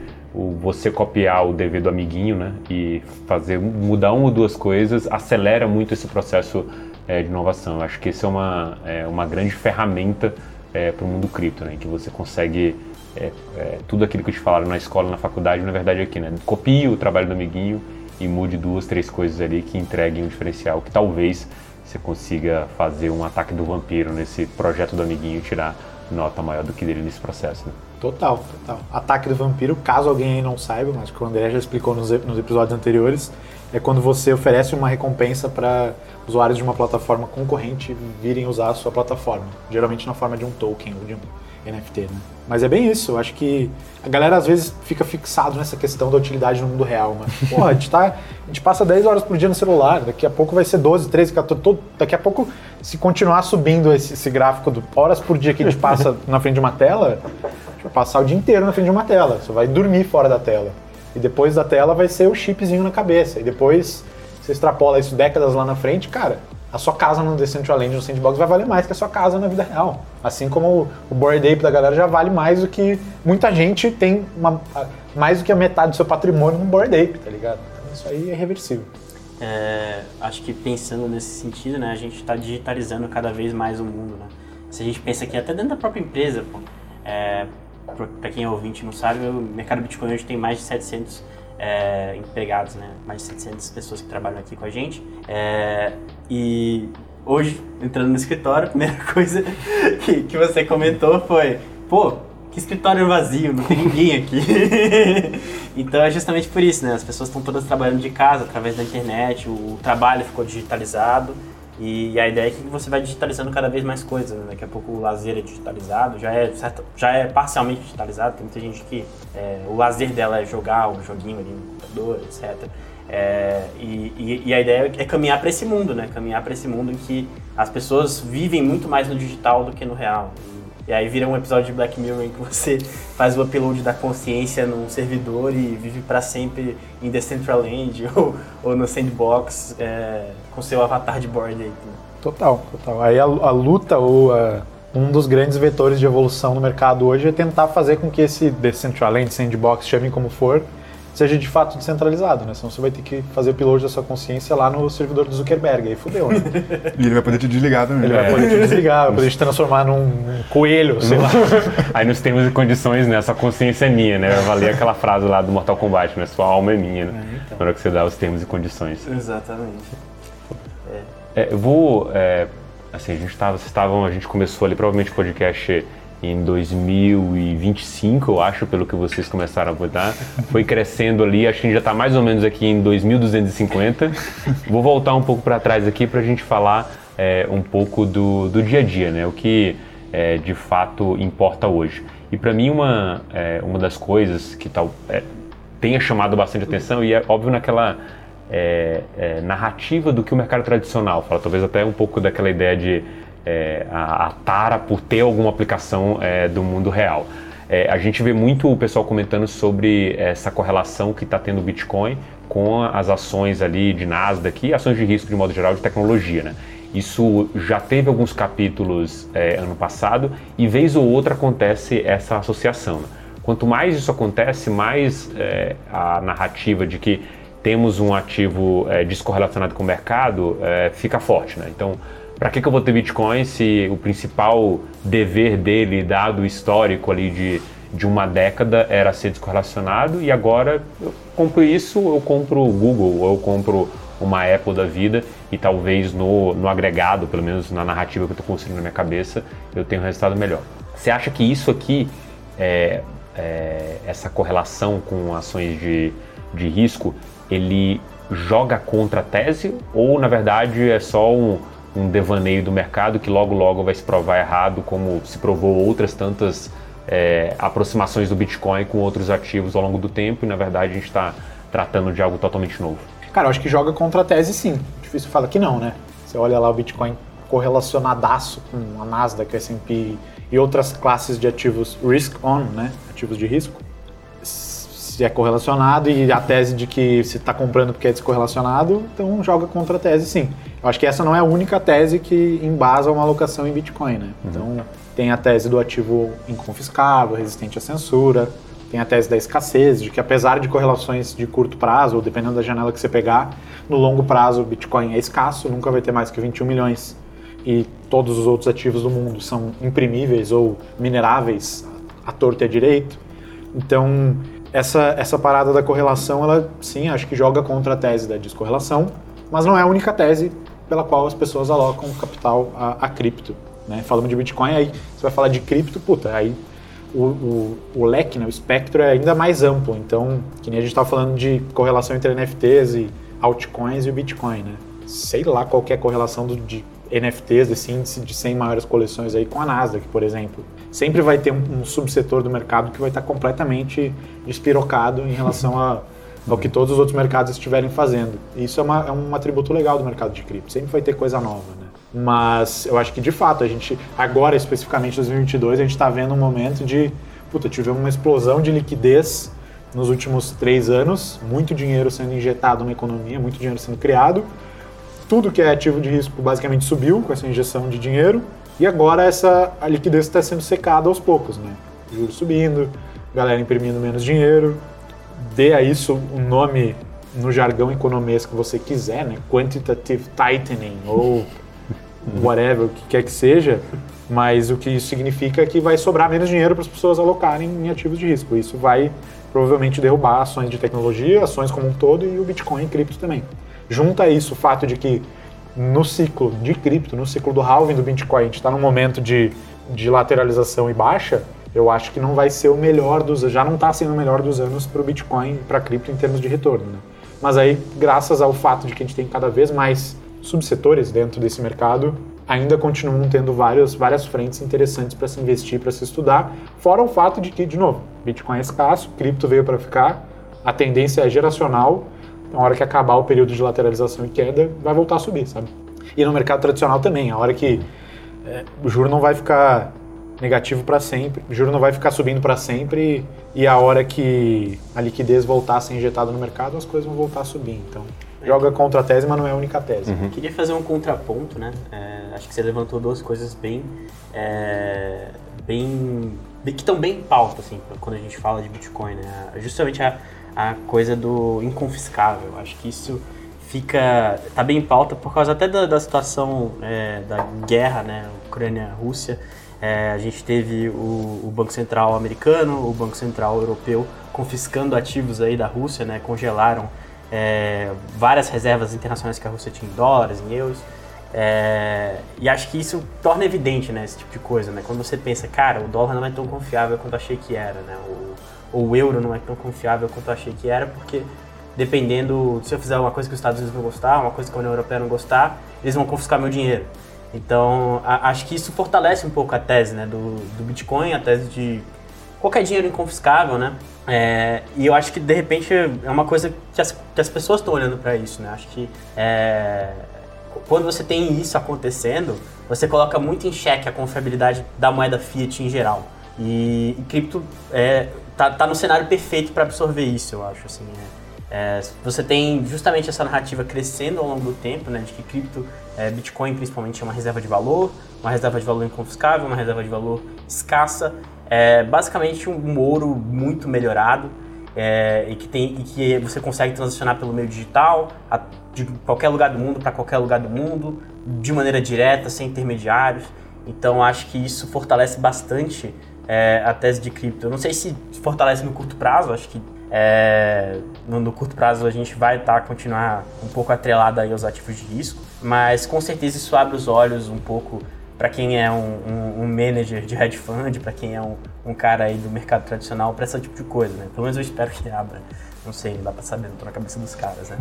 você copiar o dever do amiguinho, né, e fazer mudar uma ou duas coisas acelera muito esse processo é, de inovação. Eu acho que isso é uma, é, uma grande ferramenta é, para o mundo cripto, né, que você consegue é, é, tudo aquilo que te falaram na escola, na faculdade, na verdade aqui, né? Copie o trabalho do amiguinho e mude duas, três coisas ali que entreguem um diferencial que talvez você consiga fazer um ataque do vampiro nesse projeto do amiguinho e tirar nota maior do que dele nesse processo. Né? Total, total. Ataque do vampiro, caso alguém não saiba, mas que o André já explicou nos, nos episódios anteriores, é quando você oferece uma recompensa para usuários de uma plataforma concorrente virem usar a sua plataforma, geralmente na forma de um token ou de um NFT, né? Mas é bem isso, eu acho que a galera às vezes fica fixado nessa questão da utilidade no mundo real, mano. Porra, a gente, tá, a gente passa 10 horas por dia no celular, daqui a pouco vai ser 12, 13, 14, todo, daqui a pouco, se continuar subindo esse, esse gráfico de horas por dia que a gente passa na frente de uma tela, a gente vai passar o dia inteiro na frente de uma tela, você vai dormir fora da tela. E depois da tela vai ser o chipzinho na cabeça, e depois você extrapola isso décadas lá na frente, cara, a sua casa no Decentraland, no Sandbox, vai valer mais que a sua casa na vida real. Assim como o Bored Ape da galera já vale mais do que muita gente tem uma, mais do que a metade do seu patrimônio no Bored Ape, tá ligado? Então isso aí é reversível. É, acho que pensando nesse sentido, né, a gente está digitalizando cada vez mais o mundo, né? Se a gente pensa que até dentro da própria empresa, é, para quem é ouvinte não sabe, o mercado Bitcoin hoje tem mais de 700 é, empregados, né? Mais de 700 pessoas que trabalham aqui com a gente. É, e hoje, entrando no escritório, a primeira coisa que, que você comentou foi: pô, que escritório vazio, não tem ninguém aqui. então é justamente por isso, né? As pessoas estão todas trabalhando de casa, através da internet, o trabalho ficou digitalizado. E a ideia é que você vai digitalizando cada vez mais coisas. Né? Daqui a pouco o lazer é digitalizado, já é, certo, já é parcialmente digitalizado. Tem muita gente que é, o lazer dela é jogar um joguinho ali no computador, etc. É, e, e, e, a ideia é caminhar para esse mundo, né? Caminhar para esse mundo em que as pessoas vivem muito mais no digital do que no real. E aí vira um episódio de Black Mirror em que você faz o upload da consciência num servidor e vive para sempre em Decentraland ou, ou no Sandbox é, com seu avatar de board aí. Total, total. Aí a, a luta ou a, um dos grandes vetores de evolução no mercado hoje é tentar fazer com que esse Decentraland, Sandbox, chamem como for, seja de fato descentralizado, né? Senão você vai ter que fazer o upload da sua consciência lá no servidor do Zuckerberg, aí fudeu, né? e ele vai poder te desligar também. Ele vai poder te desligar, vai poder te transformar num coelho, sei lá. aí nos termos e condições, né? Essa consciência é minha, né? Vai valer aquela frase lá do Mortal Kombat, né? Sua alma é minha, né? É, então. Na hora que você dá os termos e condições. Exatamente. É. É, eu vou... É, assim, a gente estava... Vocês estavam... A gente começou ali, provavelmente, o podcast em 2025, eu acho, pelo que vocês começaram a botar. Foi crescendo ali, acho que a gente já está mais ou menos aqui em 2250. Vou voltar um pouco para trás aqui para a gente falar é, um pouco do, do dia a dia, né? O que é, de fato importa hoje. E para mim, uma, é, uma das coisas que tal, tenha chamado bastante atenção, e é óbvio naquela narrativa do que o mercado tradicional fala, talvez até um pouco daquela ideia de é, a, a, tara por ter alguma aplicação é, do mundo real. É, a gente vê muito o pessoal comentando sobre essa correlação que está tendo o Bitcoin com as ações ali de Nasdaq e ações de risco de modo geral de tecnologia, né? Isso já teve alguns capítulos é, ano passado e vez ou outra acontece essa associação. Né? Quanto mais isso acontece, mais é, a narrativa de que temos um ativo é, descorrelacionado com o mercado fica forte. Né? Então, para que, que eu vou ter Bitcoin se o principal dever dele, dado o histórico ali de, de uma década, era ser descorrelacionado e agora eu compro isso, eu compro o Google, eu compro uma Apple da vida e talvez no, no agregado, pelo menos na narrativa que eu estou construindo na minha cabeça, eu tenho um resultado melhor. Você acha que isso aqui é, é, essa correlação com ações de, de risco, ele joga contra a tese ou na verdade é só um, um devaneio do mercado que logo logo vai se provar errado, como se provou outras tantas é, aproximações do Bitcoin com outros ativos ao longo do tempo e na verdade a gente está tratando de algo totalmente novo? Cara, eu acho que joga contra a tese sim. Difícil falar que não, né? Você olha lá o Bitcoin correlacionadaço com a Nasdaq, S&P e outras classes de ativos risk on, né? Ativos de risco. Se é correlacionado e a tese de que se está comprando porque é descorrelacionado, então joga contra a tese sim. Acho que essa não é a única tese que embasa uma alocação em Bitcoin, né? Uhum. Então tem a tese do ativo inconfiscável, resistente à censura, tem a tese da escassez, de que apesar de correlações de curto prazo, ou dependendo da janela que você pegar, no longo prazo o Bitcoin é escasso, nunca vai ter mais que 21 milhões e todos os outros ativos do mundo são imprimíveis ou mineráveis à torta e à direito. Então, essa, essa parada da correlação, ela sim, acho que joga contra a tese da descorrelação, mas não é a única tese pela qual as pessoas alocam capital a, a cripto. Né? Falando de Bitcoin, aí você vai falar de cripto, puta, aí o, o, o, leque, né, o espectro é ainda mais amplo. Então, que nem a gente estava falando de correlação entre NFTs e altcoins e o Bitcoin, né? Sei lá qual é a correlação do, de NFTs, desse índice de 100 maiores coleções aí com a Nasdaq, por exemplo. Sempre vai ter um, um subsetor do mercado que vai estar completamente despirocado em relação a, ao que todos os outros mercados estiverem fazendo. Isso é, uma, é um atributo legal do mercado de cripto. Sempre vai ter coisa nova, né? Mas eu acho que de fato a gente, agora especificamente 2022, a gente está vendo um momento de, puta, tivemos uma explosão de liquidez nos últimos três anos, muito dinheiro sendo injetado na economia, muito dinheiro sendo criado tudo que é ativo de risco basicamente subiu com essa injeção de dinheiro e agora essa a liquidez está sendo secada aos poucos, né? Juros subindo, galera imprimindo menos dinheiro. Dê a isso um nome no jargão economês que você quiser, né? Quantitative tightening ou whatever, o que quer que seja. Mas o que isso significa é que vai sobrar menos dinheiro para as pessoas alocarem em ativos de risco. Isso vai provavelmente derrubar ações de tecnologia, ações como um todo e o Bitcoin e cripto também. Junta isso o fato de que no ciclo de cripto, no ciclo do halving do Bitcoin, a gente está num momento de, de lateralização e baixa, eu acho que não vai ser o melhor dos já não está sendo o melhor dos anos para o Bitcoin para cripto em termos de retorno. Né? Mas aí, graças ao fato de que a gente tem cada vez mais subsetores dentro desse mercado, ainda continuam tendo várias, várias frentes interessantes para se investir, para se estudar, fora o fato de que, de novo, Bitcoin é escasso, cripto veio para ficar, a tendência é geracional na hora que acabar o período de lateralização e queda, vai voltar a subir, sabe? E no mercado tradicional também, a hora que é, o juro não vai ficar negativo para sempre, o juro não vai ficar subindo para sempre e a hora que a liquidez voltar a ser injetada no mercado, as coisas vão voltar a subir. Então, joga contra a tese, mas não é a única tese. Uhum. Queria fazer um contraponto, né? É, acho que você levantou duas coisas bem, é, bem, bem que estão bem em pauta, assim, quando a gente fala de Bitcoin, né? Justamente a a coisa do inconfiscável. Acho que isso fica tá bem em pauta por causa até da, da situação é, da guerra, né, Ucrânia-Rússia. É, a gente teve o, o, Banco Central americano, o Banco Central europeu confiscando ativos aí da Rússia, né, congelaram é, várias reservas internacionais que a Rússia tinha em dólares, em euros. É, e acho que isso torna evidente, né, esse tipo de coisa, né? Quando você pensa, cara, o dólar não é tão confiável quanto achei que era, né? Ou o euro não é tão confiável quanto achei que era, porque dependendo, se eu fizer uma coisa que os Estados Unidos não gostar, uma coisa que a União Europeia não gostar, eles vão confiscar meu dinheiro. Então, a, acho que isso fortalece um pouco a tese né, do, do Bitcoin, a tese de qualquer dinheiro inconfiscável, né? É, e eu acho que, de repente, é uma coisa que as, que as pessoas estão olhando para isso, né? Acho que é, quando você tem isso acontecendo, você coloca muito em xeque a confiabilidade da moeda fiat em geral. E, e cripto é, tá, tá no cenário perfeito para absorver isso, eu acho. Assim, é, você tem justamente essa narrativa crescendo ao longo do tempo, né, de que cripto, é, Bitcoin principalmente é uma reserva de valor, uma reserva de valor inconfiscável, uma reserva de valor escassa, é basicamente um ouro muito melhorado é, e, que tem, e que você consegue transacionar pelo meio digital, a, de qualquer lugar do mundo para qualquer lugar do mundo, de maneira direta, sem intermediários. Então acho que isso fortalece bastante é, a tese de cripto. Eu não sei se fortalece no curto prazo, acho que é, no, no, curto prazo a gente vai tá, continuar um pouco atrelado aí aos ativos de risco, mas com certeza isso abre os olhos um pouco para quem é um, um, um, manager de hedge fund, para quem é um, um, cara aí do mercado tradicional, para esse tipo de coisa, né? Pelo menos eu espero que abra. Não sei, não dá para saber, não tô na cabeça dos caras, né?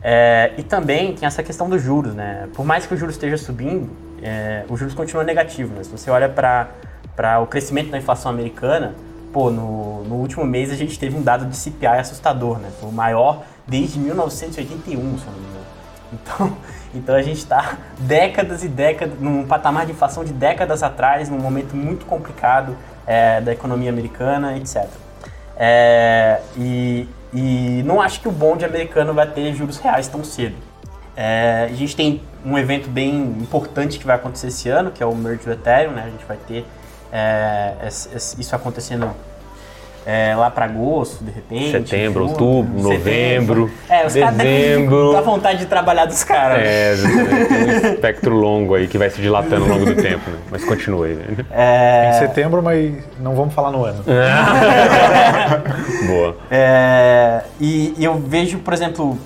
É, e também tem essa questão dos juros, né? Por mais que o juros esteja subindo, é, os juros continuam negativos, né? Se você olha para o crescimento da inflação americana, pô, no, no último mês a gente teve um dado de CPI assustador, né? Foi o maior desde 1981, se não me engano. Então, então a gente está décadas e décadas, num patamar de inflação de décadas atrás, num momento muito complicado é, da economia americana, etc. É, e, e não acho que o bonde americano vai ter juros reais tão cedo. É, a gente tem um evento bem importante que vai acontecer esse ano, que é o Merge do Ethereum, né? A gente vai ter é, isso acontecendo é, lá para agosto, de repente. Setembro, junho, outubro, novembro, é, os dezembro. Dá vontade de trabalhar dos caras. É, tem um espectro longo aí que vai se dilatando ao longo do tempo, né? mas continue. Né? É... Em setembro, mas não vamos falar no ano. Boa. É, e, e, eu vejo, por exemplo,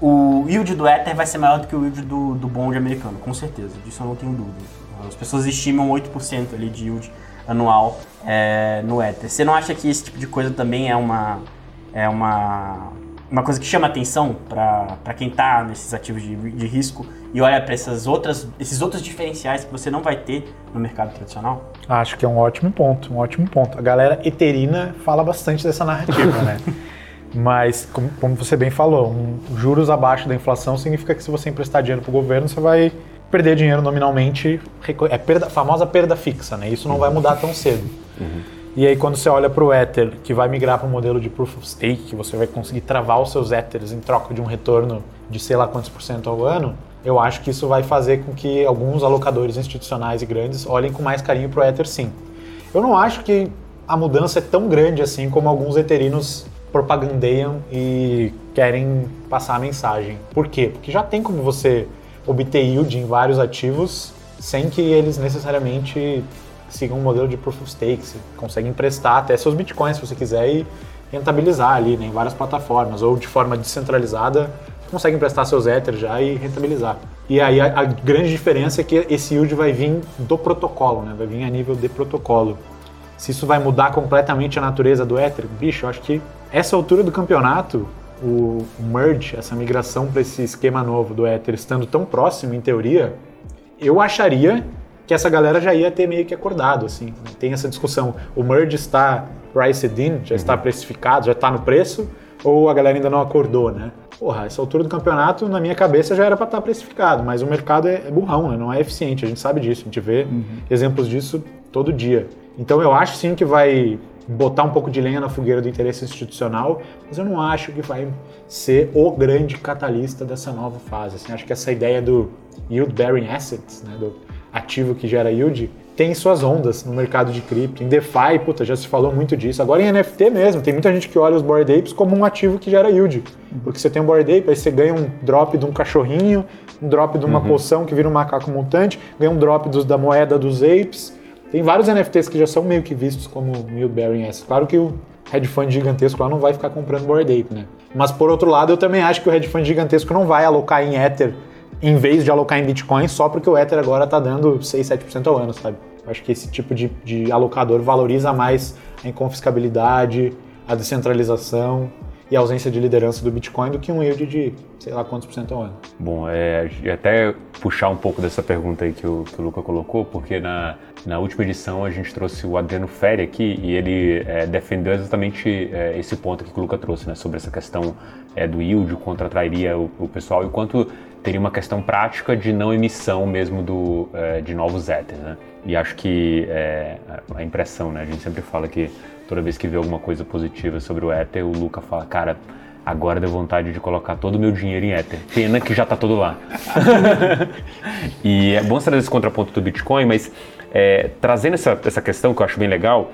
o yield do Ether vai ser maior do que o yield do, do bond americano, com certeza, disso eu não tenho dúvida. As pessoas estimam 8% ali de yield anual é, no Ether. Você não acha que esse tipo de coisa também é uma, é uma, uma coisa que chama atenção para quem está nesses ativos de, de risco e olha para essas outras, esses outros diferenciais que você não vai ter no mercado tradicional? Acho que é um ótimo ponto, um ótimo ponto. A galera eterina fala bastante dessa narrativa, né? Mas, como, como, você bem falou, um, juros abaixo da inflação significa que se você emprestar dinheiro para o governo, você vai perder dinheiro nominalmente, é perda, famosa perda fixa, né? Isso não vai mudar tão cedo. Uhum. E aí quando você olha para o Ether, que vai migrar para o modelo de Proof of Stake, que você vai conseguir travar os seus Ethers em troca de um retorno de sei lá quantos por cento ao ano, eu acho que isso vai fazer com que alguns alocadores institucionais e grandes olhem com mais carinho para o Ether sim. Eu não acho que a mudança é tão grande assim como alguns eterinos propagandeiam e querem passar a mensagem. Por quê? Porque já tem como você obter yield em vários ativos sem que eles necessariamente sigam um modelo de proof of stake. Você consegue emprestar até seus bitcoins se você quiser e rentabilizar ali né, em várias plataformas ou de forma descentralizada consegue emprestar seus Ether já e rentabilizar. E aí a, a, grande diferença é que esse yield vai vir do protocolo, né? vai vir a nível de protocolo. Se isso vai mudar completamente a natureza do Ether, bicho, eu acho que essa altura do campeonato o merge, essa migração para esse esquema novo do Ether estando tão próximo, em teoria, eu acharia que essa galera já ia ter meio que acordado, assim. Tem essa discussão, o merge está priced in, já está uhum. precificado, já está no preço, ou a galera ainda não acordou, né? Porra, essa altura do campeonato, na minha cabeça, já era para estar tá precificado, mas o mercado é, é burrão, né? não é eficiente, a gente sabe disso, a gente vê uhum. exemplos disso todo dia. Então eu acho sim que vai botar um pouco de lenha na fogueira do interesse institucional, mas eu não acho que vai ser o grande catalista dessa nova fase. Assim, acho que essa ideia do yield bearing assets, né, do ativo que gera yield, tem suas ondas no mercado de cripto. Em DeFi, puta, já se falou muito disso. Agora em NFT mesmo, tem muita gente que olha os Bored Apes como um ativo que gera yield. Porque você tem um Bored Ape, aí você ganha um drop de um cachorrinho, um drop de uma uhum. poção que vira um macaco montante, ganha um drop dos, da moeda dos apes, tem vários NFTs que já são meio que vistos como yield bearing assets. Claro que o hedge fund gigantesco lá não vai ficar comprando Bored Ape, né? Mas por outro lado, eu também acho que o hedge fund gigantesco não vai alocar em Ether em vez de alocar em Bitcoin só porque o Ether agora está dando 6, 7% ao ano, sabe? Eu acho que esse tipo de, de alocador valoriza mais a inconfiscabilidade, a descentralização e a ausência de liderança do Bitcoin do que um yield de sei lá quantos por cento ao ano. Bom, é, até puxar um pouco dessa pergunta aí que o, que o Luca colocou, porque na, na última edição a gente trouxe o Adriano Ferri aqui e ele é, defendeu exatamente é, esse ponto que o Luca trouxe, né, sobre essa questão é, do yield, o quanto atrairia o, o pessoal e o quanto teria uma questão prática de não emissão mesmo do, é, de novos Ethers, né? e acho que é, a impressão, né? A gente sempre fala que toda vez que vê alguma coisa positiva sobre o Ether, o Luca fala, cara, agora deu vontade de colocar todo o meu dinheiro em Ether. Pena que já está todo lá. e é bom trazer esse contraponto do Bitcoin, mas é, trazendo essa, essa questão que eu acho bem legal,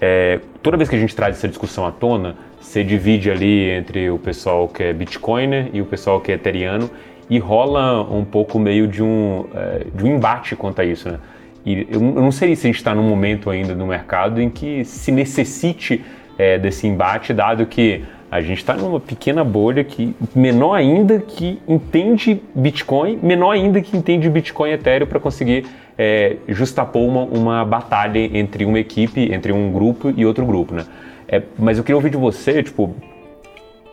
é, toda vez que a gente traz essa discussão à tona, você divide ali entre o pessoal que é Bitcoiner e o pessoal que é Ethereano e rola um pouco meio de um, é, de um embate quanto a isso, né? E eu, eu não sei se a gente está num momento ainda no mercado em que se necessite é, desse embate, dado que a gente está numa pequena bolha que menor ainda que entende Bitcoin, menor ainda que entende Bitcoin e Ethereum para conseguir é, justapor uma, uma batalha entre uma equipe, entre um grupo e outro grupo, né? É, mas eu queria ouvir de você, tipo,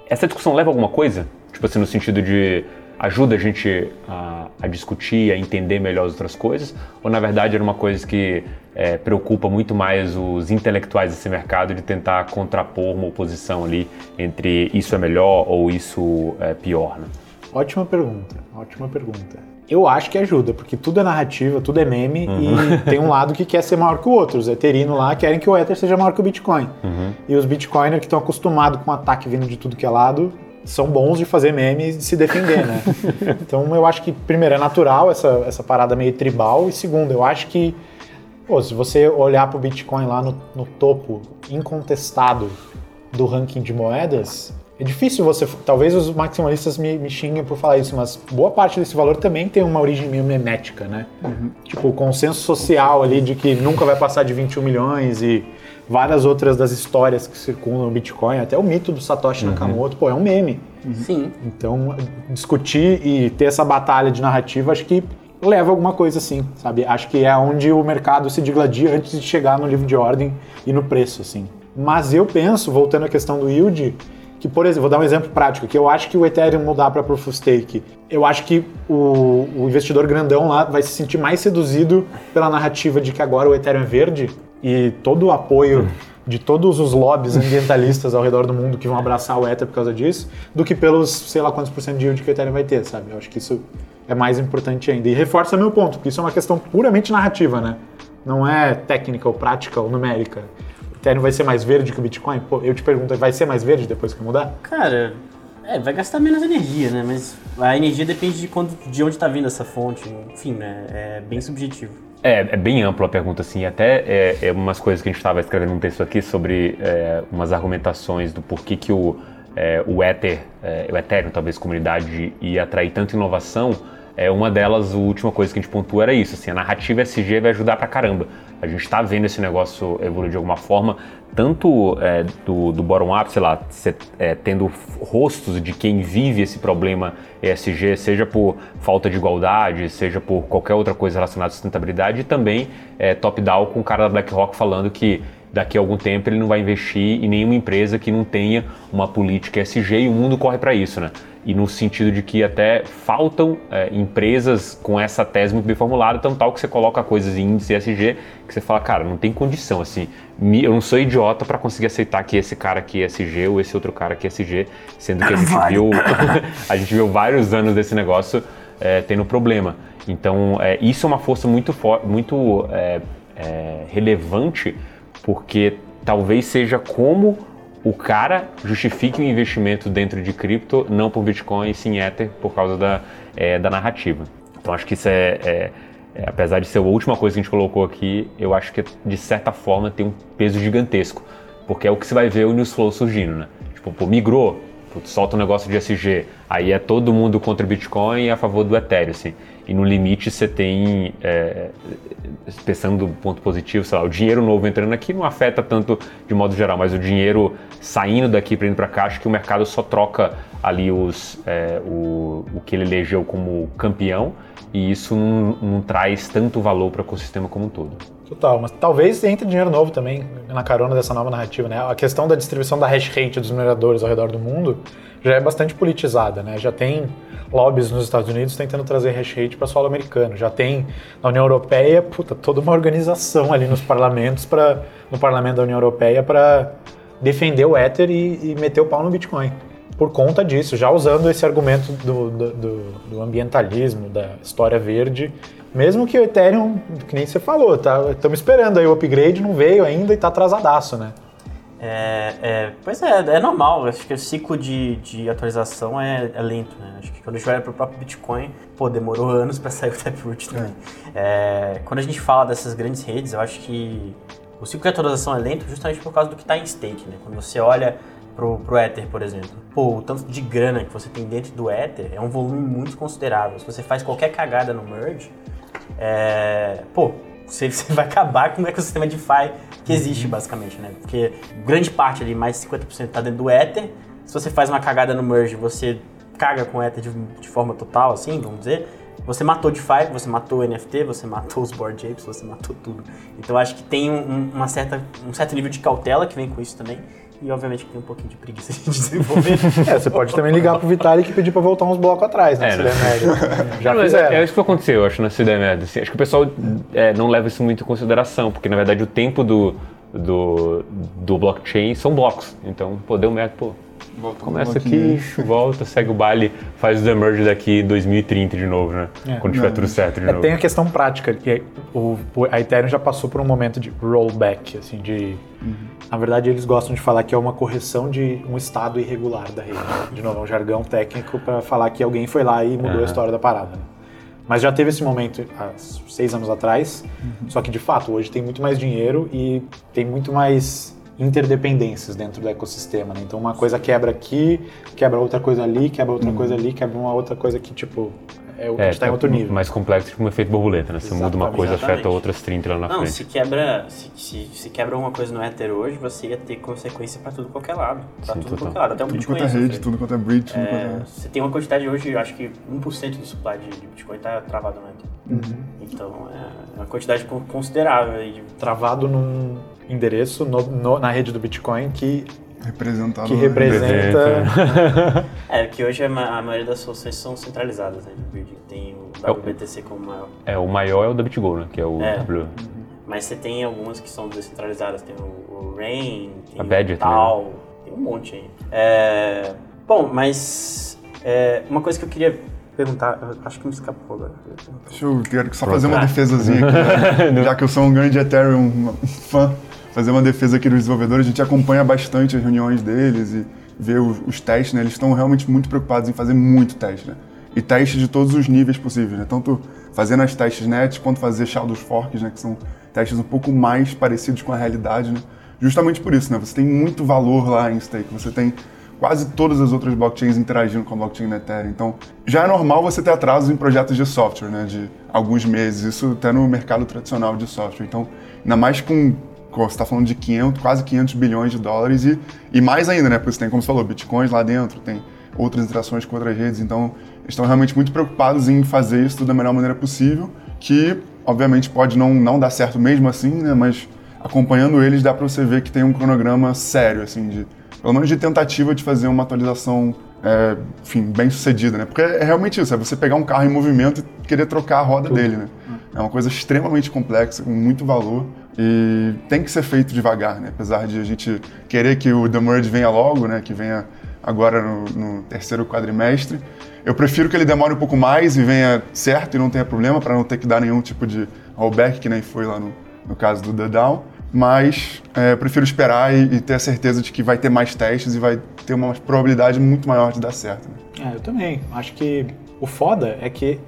essa discussão leva a alguma coisa? Tipo assim, no sentido de ajuda a gente a, a, discutir, a entender melhor as outras coisas? Ou na verdade era uma coisa que é, preocupa muito mais os intelectuais desse mercado de tentar contrapor uma oposição ali entre isso é melhor ou isso é pior? Né? Ótima pergunta, ótima pergunta. Eu acho que ajuda, porque tudo é narrativa, tudo é meme uhum. e tem um lado que quer ser maior que o outro. Os eterinos lá querem que o Ether seja maior que o Bitcoin. Uhum. E os Bitcoiners que estão acostumados com ataque vindo de tudo que é lado são bons de fazer meme e de se defender, né? então eu acho que, primeiro, é natural essa, essa parada meio tribal e, segundo, eu acho que pô, se você olhar para o Bitcoin lá no, no topo, incontestado do ranking de moedas, é difícil você. Talvez os maximalistas me, me xinguem por falar isso, mas boa parte desse valor também tem uma origem meio memética, né? Uhum. Tipo, o consenso social ali de que nunca vai passar de 21 milhões e várias outras das histórias que circulam o Bitcoin, até o mito do Satoshi uhum. Nakamoto, pô, é um meme. Uhum. Sim. Então, discutir e ter essa batalha de narrativa, acho que leva alguma coisa assim, sabe? Acho que é onde o mercado se digladia antes de chegar no livro de ordem e no preço, assim. Mas eu penso, voltando à questão do yield, que, por exemplo, vou dar um exemplo prático, que eu acho que o Ethereum mudar para Proof of Stake, eu acho que o, o, investidor grandão lá vai se sentir mais seduzido pela narrativa de que agora o Ethereum é verde e todo o apoio de todos os lobbies ambientalistas ao redor do mundo que vão abraçar o Ether por causa disso, do que pelos, sei lá quantos por cento de yield que o Ethereum vai ter, sabe? Eu acho que isso é mais importante ainda. E reforça meu ponto, porque isso é uma questão puramente narrativa, né? Não é técnica ou prática ou numérica. Ethereum vai ser mais verde que o Bitcoin? Pô, eu te pergunto, vai ser mais verde depois que mudar? Cara, é, vai gastar menos energia, né? Mas a energia depende de, quando, de onde está vindo essa fonte. Enfim, né? É bem subjetivo. É, é bem ampla a pergunta, assim. Até é, é umas coisas que a gente estava escrevendo um texto aqui sobre é, umas argumentações do porquê que o, é, o Ether, é, o Ethereum, talvez, comunidade, ia atrair tanta inovação. É, uma delas, a última coisa que a gente pontua era isso, assim, a narrativa SG vai ajudar pra caramba. A gente está vendo esse negócio evoluir de alguma forma, tanto é, do, do bottom-up, sei lá, cê, é, tendo rostos de quem vive esse problema ESG, seja por falta de igualdade, seja por qualquer outra coisa relacionada à sustentabilidade, e também é, top-down com o cara da BlackRock falando que daqui a algum tempo ele não vai investir em nenhuma empresa que não tenha uma política ESG e o mundo corre para isso, né? e no sentido de que até faltam é, empresas com essa tese muito bem formulada, tão tal que você coloca coisas em índice ESG que você fala, cara, não tem condição, assim, eu não sou idiota para conseguir aceitar que esse cara aqui é ESG ou esse outro cara aqui é ESG, sendo que a gente viu, a gente viu vários anos desse negócio é, tendo problema. Então, é, isso é uma força muito, muito é, é, relevante, porque talvez seja como o cara justifique o investimento dentro de cripto, não por Bitcoin e sim Ether, por causa da, é, da narrativa. Então acho que isso é, é, é, apesar de ser a última coisa que a gente colocou aqui, eu acho que de certa forma tem um peso gigantesco, porque é o que você vai ver o Newsflow surgindo, né? Tipo, pô, migrou, solta um negócio de SG, aí é todo mundo contra o Bitcoin e a favor do Ethereum, assim. E no limite você tem, é, pensando do ponto positivo, sei lá, o dinheiro novo entrando aqui não afeta tanto de modo geral, mas o dinheiro saindo daqui para indo para cá, acho que o mercado só troca ali os, é, o, o que ele elegeu como campeão e isso não, não traz tanto valor para o ecossistema como um todo. Total, mas talvez entre dinheiro novo também na carona dessa nova narrativa, né? A questão da distribuição da hash rate dos mineradores ao redor do mundo já é bastante politizada, né? Já tem lobbies nos Estados Unidos tentando trazer hash rate para solo americano, já tem na União Europeia, puta, toda uma organização ali nos parlamentos para no parlamento da União Europeia para defender o Ether e, e meter o pau no Bitcoin por conta disso, já usando esse argumento do, do, do, ambientalismo, da história verde Mesmo que o Ethereum, que nem você falou, tá, estamos esperando aí o upgrade, não veio ainda e tá atrasadaço, né? É, é, pois é, é normal. Acho que o ciclo de, de atualização é, é lento, né? Acho que quando a gente olha para o próprio Bitcoin, pô, demorou anos para sair o Taproot também. É. quando a gente fala dessas grandes redes, eu acho que o ciclo de atualização é lento justamente por causa do que está em stake, né? Quando você olha pro, pro Ether, por exemplo. Pô, o tanto de grana que você tem dentro do Ether é um volume muito considerável. Se você faz qualquer cagada no merge, é, pô, você, você vai acabar com o ecossistema DeFi que existe, basicamente, né? Porque grande parte ali, mais de 50% está dentro do Ether. Se você faz uma cagada no merge, você caga com o Ether de, de forma total, assim, vamos dizer. Você matou DeFi, você matou o NFT, você matou os Board Apes, você matou tudo. Então acho que tem um, uma certa, um certo nível de cautela que vem com isso também e obviamente tem um pouquinho de preguiça de desenvolver. é, você pode também ligar pro Vitalik e pedir pra voltar uns blocos atrás, né? É, né? Já não, fizeram. É, é, isso que aconteceu, eu acho, na CDMED. Assim, acho que o pessoal é, não leva isso muito em consideração, porque na verdade o tempo do, do, do blockchain são blocos. Então, pô, deu merda, pô, Volta Começa aqui, volta, segue o baile, faz o demerge daqui 2030 de novo, né? É, Quando tiver tudo certo de é, novo. Tem a questão prática, que o, a Ethereum já passou por um momento de rollback, assim, de... Uhum. Na verdade, eles gostam de falar que é uma correção de um estado irregular da rede. De novo, é um jargão técnico para falar que alguém foi lá e mudou uhum. a história da parada. Né? Mas já teve esse momento há seis anos atrás, uhum. só que de fato, hoje tem muito mais dinheiro e tem muito mais interdependências dentro do ecossistema, né? Então uma coisa quebra aqui, quebra outra coisa ali, quebra outra uhum. coisa ali, quebra uma outra coisa que, tipo, é, é está em outro nível. Mais complexo, tipo um efeito borboleta, né? Você muda uma coisa, exatamente. afeta outras 30 lá na Não, frente. se quebra, se, se, se, quebra uma coisa no Ether hoje, você ia ter consequência para tudo qualquer lado. Para tudo total. qualquer lado, até um tudo Bitcoin. Tudo quanto é rede, tudo quanto é bridge, tudo é, quanto é... Você tem uma quantidade hoje, acho que 1% do supply de, de Bitcoin está travado no Ether. Uhum. Então, é uma quantidade considerável. De... Travado num endereço no, no, na rede do Bitcoin que Representado que representa. é, que hoje a, maioria das soluções são centralizadas, né? Tem o WBTC como maior. É, o maior é o da BitGo, né? Que é o é. W. Mas você tem algumas que são descentralizadas. Tem o, o Rain, tem a Badger o Tal, também. tem um monte aí. É, bom, mas é, uma coisa que eu queria perguntar, acho que me escapou agora. Deixa eu quero só fazer uma defesazinha aqui, né? já que eu sou um grande Ethereum fã fazer uma defesa aqui dos desenvolvedores. A gente acompanha bastante as reuniões deles e vê os, os testes, né? Eles estão realmente muito preocupados em fazer muito teste, né? E testes de todos os níveis possíveis, né? Tanto fazendo as testes net quanto fazer Shadows Forks, né? Que são testes um pouco mais parecidos com a realidade, né? Justamente por isso, né? Você tem muito valor lá em stake. Você tem quase todas as outras blockchains interagindo com a blockchain da Ethereum. Então, já é normal você ter atrasos em projetos de software, né? De alguns meses. Isso até no mercado tradicional de software. Então, ainda mais com você está falando de 500, quase 500 bilhões de dólares e, e mais ainda, né? Porque você tem, como você falou, bitcoins lá dentro, tem outras interações com outras redes, então estão realmente muito preocupados em fazer isso da melhor maneira possível, que obviamente pode não, não dar certo mesmo assim, né? Mas acompanhando eles dá para você ver que tem um cronograma sério, assim, de pelo menos de tentativa de fazer uma atualização é, enfim, bem sucedida, né? Porque é realmente isso, é você pegar um carro em movimento e querer trocar a roda Tudo. dele, né? É uma coisa extremamente complexa, com muito valor. E tem que ser feito devagar, né? Apesar de a gente querer que o The Merge venha logo, né? Que venha agora no, no terceiro quadrimestre. Eu prefiro que ele demore um pouco mais e venha certo e não tenha problema, para não ter que dar nenhum tipo de rollback, que nem foi lá no, no caso do The Down. Mas é, prefiro esperar e, e, ter a certeza de que vai ter mais testes e vai ter uma probabilidade muito maior de dar certo. Né? É, eu também. Acho que o foda é que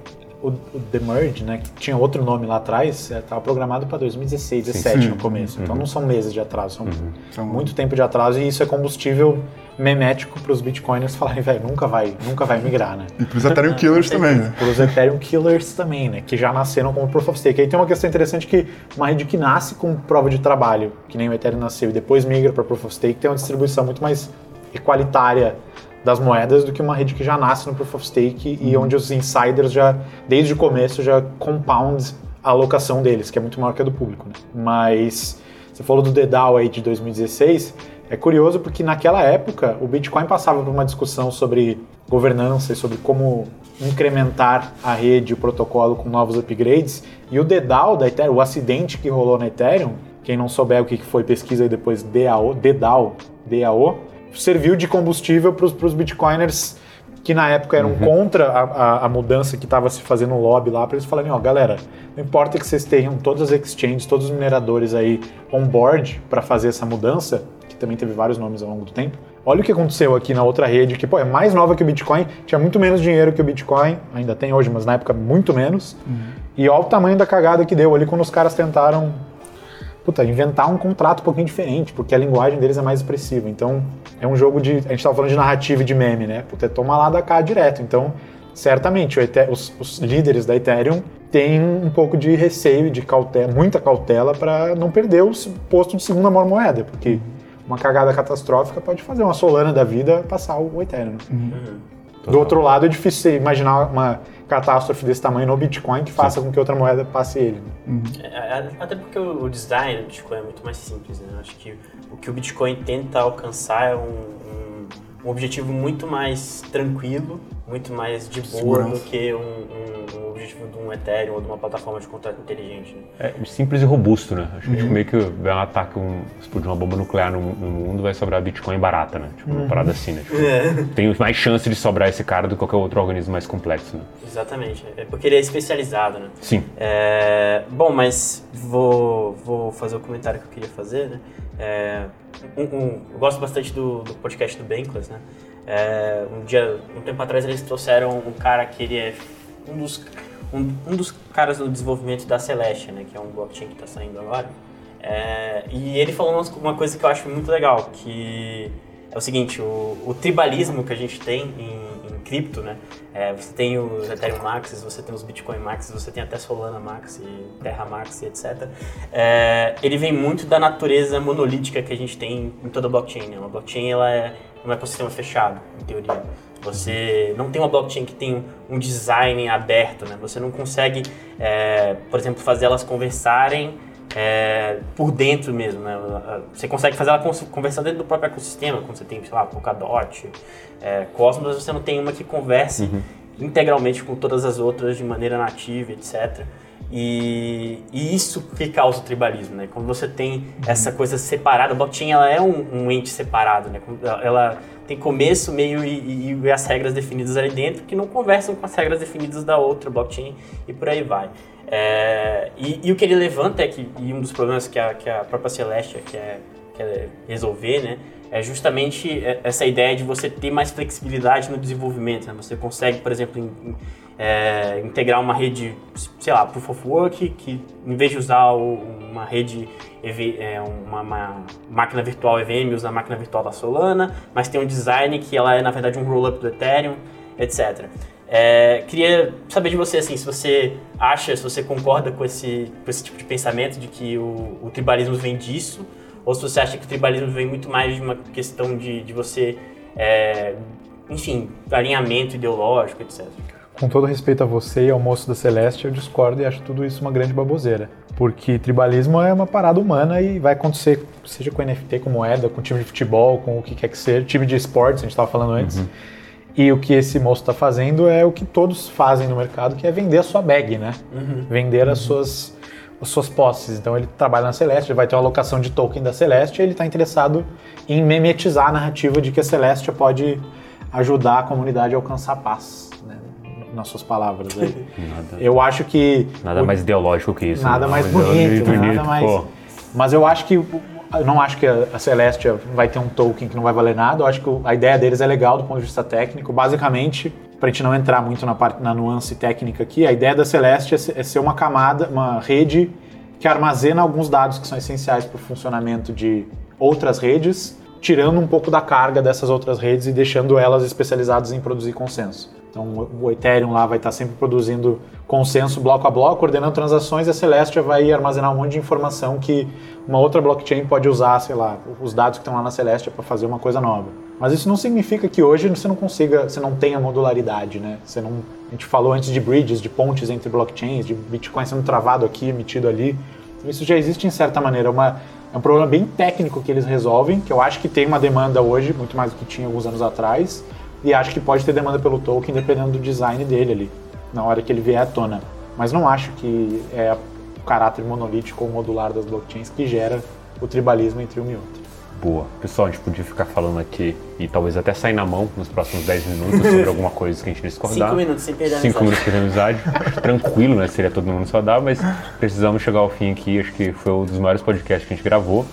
o, o The Merge, né, que tinha outro nome lá atrás, estava é, programado para 2016, 2017 no começo. Uhum. Então não são meses de atraso, são, uhum. muito tempo de atraso e isso é combustível memético para os bitcoiners falarem, velho, nunca vai, nunca vai migrar, né? E para os Ethereum Killers também, né? Para os Ethereum Killers também, né? Que já nasceram como Proof of Stake. Aí tem uma questão interessante que uma rede que nasce com prova de trabalho, que nem o Ethereum nasceu e depois migra para Proof of Stake, tem uma distribuição muito mais equalitária das moedas do que uma rede que já nasce no Proof of Stake uhum. e onde os insiders já, desde o começo, já compound a alocação deles, que é muito maior que a do público. Né? Mas você falou do DDAO aí de 2016, é curioso porque naquela época o Bitcoin passava por uma discussão sobre governança e sobre como incrementar a rede, o protocolo com novos upgrades. E o DDAO da Ethereum, o acidente que rolou na Ethereum, quem não souber o que foi, pesquisa aí depois DAO, DDAO, DAO serviu de combustível para os bitcoiners que na época eram contra a, a- a mudança que estava se fazendo no lobby lá, para eles falarem, ó, galera, não importa que vocês tenham todas as exchanges, todos os mineradores aí on board para fazer essa mudança, que também teve vários nomes ao longo do tempo. Olha o que aconteceu aqui na outra rede, que pô, é mais nova que o Bitcoin, tinha muito menos dinheiro que o Bitcoin, ainda tem hoje, mas na época muito menos. E olha o tamanho da cagada que deu ali quando os caras tentaram puta, inventar um contrato um pouquinho diferente, porque a linguagem deles é mais expressiva. Então, é um jogo de. A gente tava falando de narrativa e de meme, né? Puta, é toma lá da cá direto. Então, certamente, o Ethe- os, os líderes da Ethereum têm um pouco de receio, de cautela, muita cautela para não perder o posto de segunda maior moeda, porque uma cagada catastrófica pode fazer uma Solana da vida passar o Ethereum. Do outro lado, é difícil você imaginar uma catástrofe desse tamanho no Bitcoin que faça com que outra moeda passe ele. É, é, Até porque o o design do Bitcoin é muito mais simples, né? Eu acho que o que o Bitcoin tenta alcançar é um, um- um objetivo muito mais tranquilo, muito mais de boa do que um, um- um objetivo de um Ethereum ou de uma plataforma de contrato inteligente. né? É simples e robusto, né? Acho que tipo, meio que vai um ataque, um, explodir uma bomba nuclear no, no mundo, vai sobrar Bitcoin barata, né? Tipo, uma parada assim, né? Tipo, Tem mais chance de sobrar esse cara do que qualquer outro organismo mais complexo, né? Exatamente. É porque ele é especializado, né? Sim. É, bom, mas vou, vou fazer o comentário que eu queria fazer, né? É, um- um- eu gosto bastante do, do podcast do Bankless, né? É, um dia, um tempo atrás eles trouxeram um cara que ele é um dos, um, um dos caras do desenvolvimento da Celestia, né? Que é um blockchain que está saindo agora. É, e ele falou uma coisa que eu acho muito legal, que é o seguinte, o, o tribalismo que a gente tem em, em cripto, né? É, você tem os Ethereum Maxes, você tem os Bitcoin Maxes, você tem até Solana Max Terra Max etc. É, ele vem muito da natureza monolítica que a gente tem em toda blockchain. Né? Uma blockchain ela é um ecossistema fechado, em teoria. Você não tem uma blockchain que tem um design aberto, né? Você não consegue, é, por exemplo, fazer elas conversarem é, por dentro mesmo, né? Você consegue fazer ela conversar dentro do próprio ecossistema, quando você tem, sei lá, Polkadot, é, Cosmos, mas você não tem uma que converse integralmente com todas as outras de maneira nativa, etc. E, e isso que causa o tribalismo, né? Quando você tem essa coisa separada, a blockchain ela é um, um ente separado, né? Ela- tem começo, meio e, e- e as regras definidas ali dentro que não conversam com as regras definidas da outra blockchain e por aí vai. É, e, e o que ele levanta é que, e um dos problemas que a, que a própria Celestia quer, quer resolver, né? É justamente é, essa ideia de você ter mais flexibilidade no desenvolvimento. Né? Você consegue, por exemplo, em- em- é, integrar uma rede, sei lá, Proof of Work, que em vez de usar uma rede, é, uma, uma máquina virtual EVM, usa a máquina virtual da Solana, mas tem um design que ela é, na verdade, um roll-up do Ethereum, etc. É, queria saber de você, assim, se você acha, se você concorda com esse, com esse tipo de pensamento de que o, o tribalismo vem disso, ou se você acha que o tribalismo vem muito mais de uma questão de, de você, é, enfim, alinhamento ideológico, etc. Com todo respeito a você e ao moço da Celeste, eu discordo e acho tudo isso uma grande baboseira. Porque tribalismo é uma parada humana e vai acontecer, seja com NFT, com moeda, com time de futebol, com o que quer que seja, time de esportes, a gente estava falando antes. E o que esse moço está fazendo é o que todos fazem no mercado, que é vender a sua bag, né? Vender as suas as suas posses. Então ele trabalha na Celeste, ele vai ter uma alocação de token da Celeste e ele está interessado em memetizar a narrativa de que a Celeste pode ajudar a comunidade a alcançar a paz? Nas suas palavras. aí. Nada, Eu acho que nada mais ideológico que isso. nada né? mais Ideológico, bonito, nada mais. pô. Mas eu acho que eu não acho que a Celestia vai ter um token que não vai valer nada. Eu acho que a ideia deles é legal do ponto de vista técnico. Basicamente, para a gente não entrar muito na parte na nuance técnica aqui, a ideia da Celestia é é ser uma camada, uma rede que armazena alguns dados que são essenciais para o funcionamento de outras redes, tirando um pouco da carga dessas outras redes e deixando elas especializadas em produzir consenso. Então o Ethereum lá vai estar sempre produzindo consenso bloco a bloco, ordenando transações, e a Celestia vai armazenar um monte de informação que uma outra blockchain pode usar, sei lá, os dados que estão lá na Celestia para fazer uma coisa nova. Mas isso não significa que hoje você não consiga, você não tenha modularidade, né? Você não, a gente falou antes de bridges, de pontes entre blockchains, de Bitcoin sendo travado aqui, emitido ali. Então, isso já existe em certa maneira, uma é um problema bem técnico que eles resolvem, que eu acho que tem uma demanda hoje, muito mais do que tinha alguns anos atrás, e acho que pode ter demanda pelo token dependendo do design dele ali, na hora que ele vier à tona. Mas não acho que é o caráter monolítico ou modular das blockchains que gera o tribalismo entre uma e outra. Boa. Pessoal, a gente podia ficar falando aqui e talvez até sair na mão nos próximos 10 minutos sobre alguma coisa que a gente discordar. Cinco minutos sem perder Cinco amizade. minutos sem amizade. Acho Tranquilo, né? Seria todo mundo saudável, mas precisamos chegar ao fim aqui. Acho que foi um dos maiores podcasts que a gente gravou.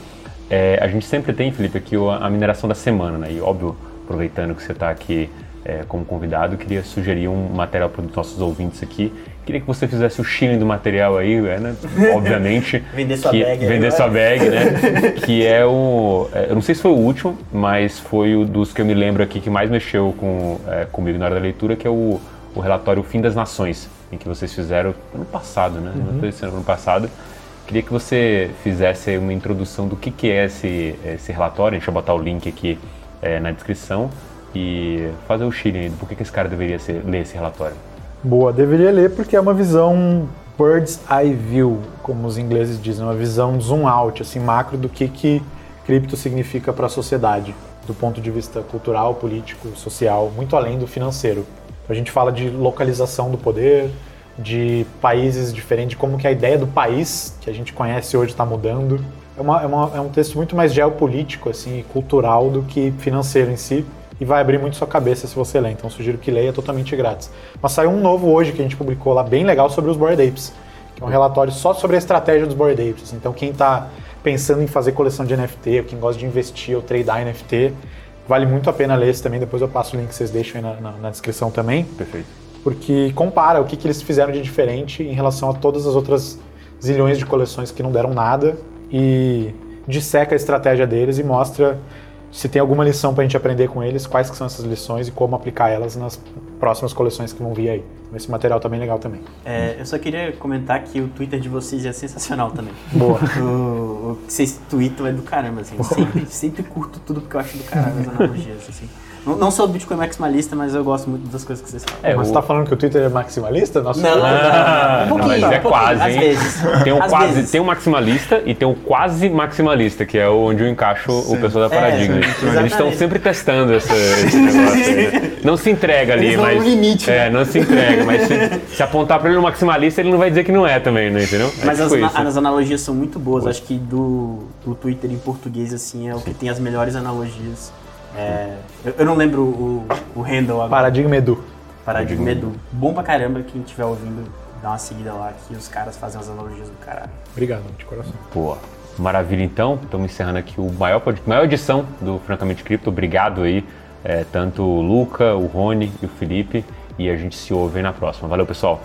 É, a gente sempre tem, Felipe, aqui a mineração da semana, né? E óbvio, aproveitando que você está aqui é, como convidado, queria sugerir um material para os nossos ouvintes aqui. Queria que você fizesse o shilling do material aí, né? Obviamente. Vender sua que- bag Vender vai. sua bag, né? que é o. é, Eu não sei se foi o último, mas foi o dos que eu me lembro aqui que mais mexeu com, é, comigo na hora da leitura, que é o, o relatório Fim das Nações, em que vocês fizeram ano passado, né? Não foi esse ano, ano passado. Queria que você fizesse uma introdução do que, que é esse, esse relatório. A gente vai botar o link aqui é, na descrição e fazer o aí do porquê que esse cara deveria ser- ler esse relatório. Boa, deveria ler porque é uma visão bird's eye view, como os ingleses dizem, uma visão zoom out, assim, macro do que que cripto significa para a sociedade, do ponto de vista cultural, político, social, muito além do financeiro. A gente fala de localização do poder, de países diferentes, como que a ideia do país que a gente conhece hoje está mudando. É, uma- é uma- é um texto muito mais geopolítico assim, cultural do que financeiro em si e vai abrir muito sua cabeça se você ler. Então sugiro que leia é totalmente grátis. Mas saiu um novo hoje que a gente publicou lá bem legal sobre os Bored Apes, que é um relatório só sobre a estratégia dos Bored Apes. assim. Então quem está pensando em fazer coleção de NFT, ou quem gosta de investir ou tradear NFT, vale muito a pena ler esse também. Depois eu passo o link que vocês deixam aí na- na- na descrição também Perfeito. porque compara o que, que eles fizeram de diferente em relação a todas as outras zilhões de coleções que não deram nada e disseca a estratégia deles e mostra se tem alguma lição para a gente aprender com eles, quais que são essas lições e como aplicar elas nas próximas coleções que vão vir aí. Esse material tá bem legal também. É, eu só queria comentar que o Twitter de vocês é sensacional também. Boa. O, o que vocês tweetam é do caramba, assim. Sempre, sempre curto tudo porque eu acho do caralho as analogias, assim. Não, não sou Bitcoin maximalista, mas eu gosto muito das coisas que vocês falam. É, Mas o- você tá falando que o Twitter é maximalista? Nossa, Não, não, Ah, Um não, pouquinho, mas é um quase, às hein? vezes. Tem o Às quase, vezes. tem o maximalista e tem o quase maximalista, que é onde eu encaixo o pessoal da É, Paradigma. sim, Eles estão sempre testando essa- esse negócio. aí, né? Não se entrega ali, Eles vão mas. no limite, É, né? não se entrega, mas se, se apontar pra ele no maximalista, ele não vai dizer que não é também, né? Entendeu? É Mas as, tipo isso. as analogias são muito boas. Acho que do, do Twitter em português, assim, é o que tem as melhores analogias. É, eu, eu não lembro o, o handle agora. Paradigma Edu. Paradigma Edu. Bom pra caramba, quem estiver ouvindo, dá uma seguida lá, que os caras fazem as analogias do caralho. Obrigado, de coração. Boa. Maravilha, então. Estamos encerrando aqui o maior, maior edição do Francamente Cripto. Obrigado aí, é, tanto o Luca, o Rony e o Felipe. E a gente se ouve aí na próxima. Valeu, pessoal.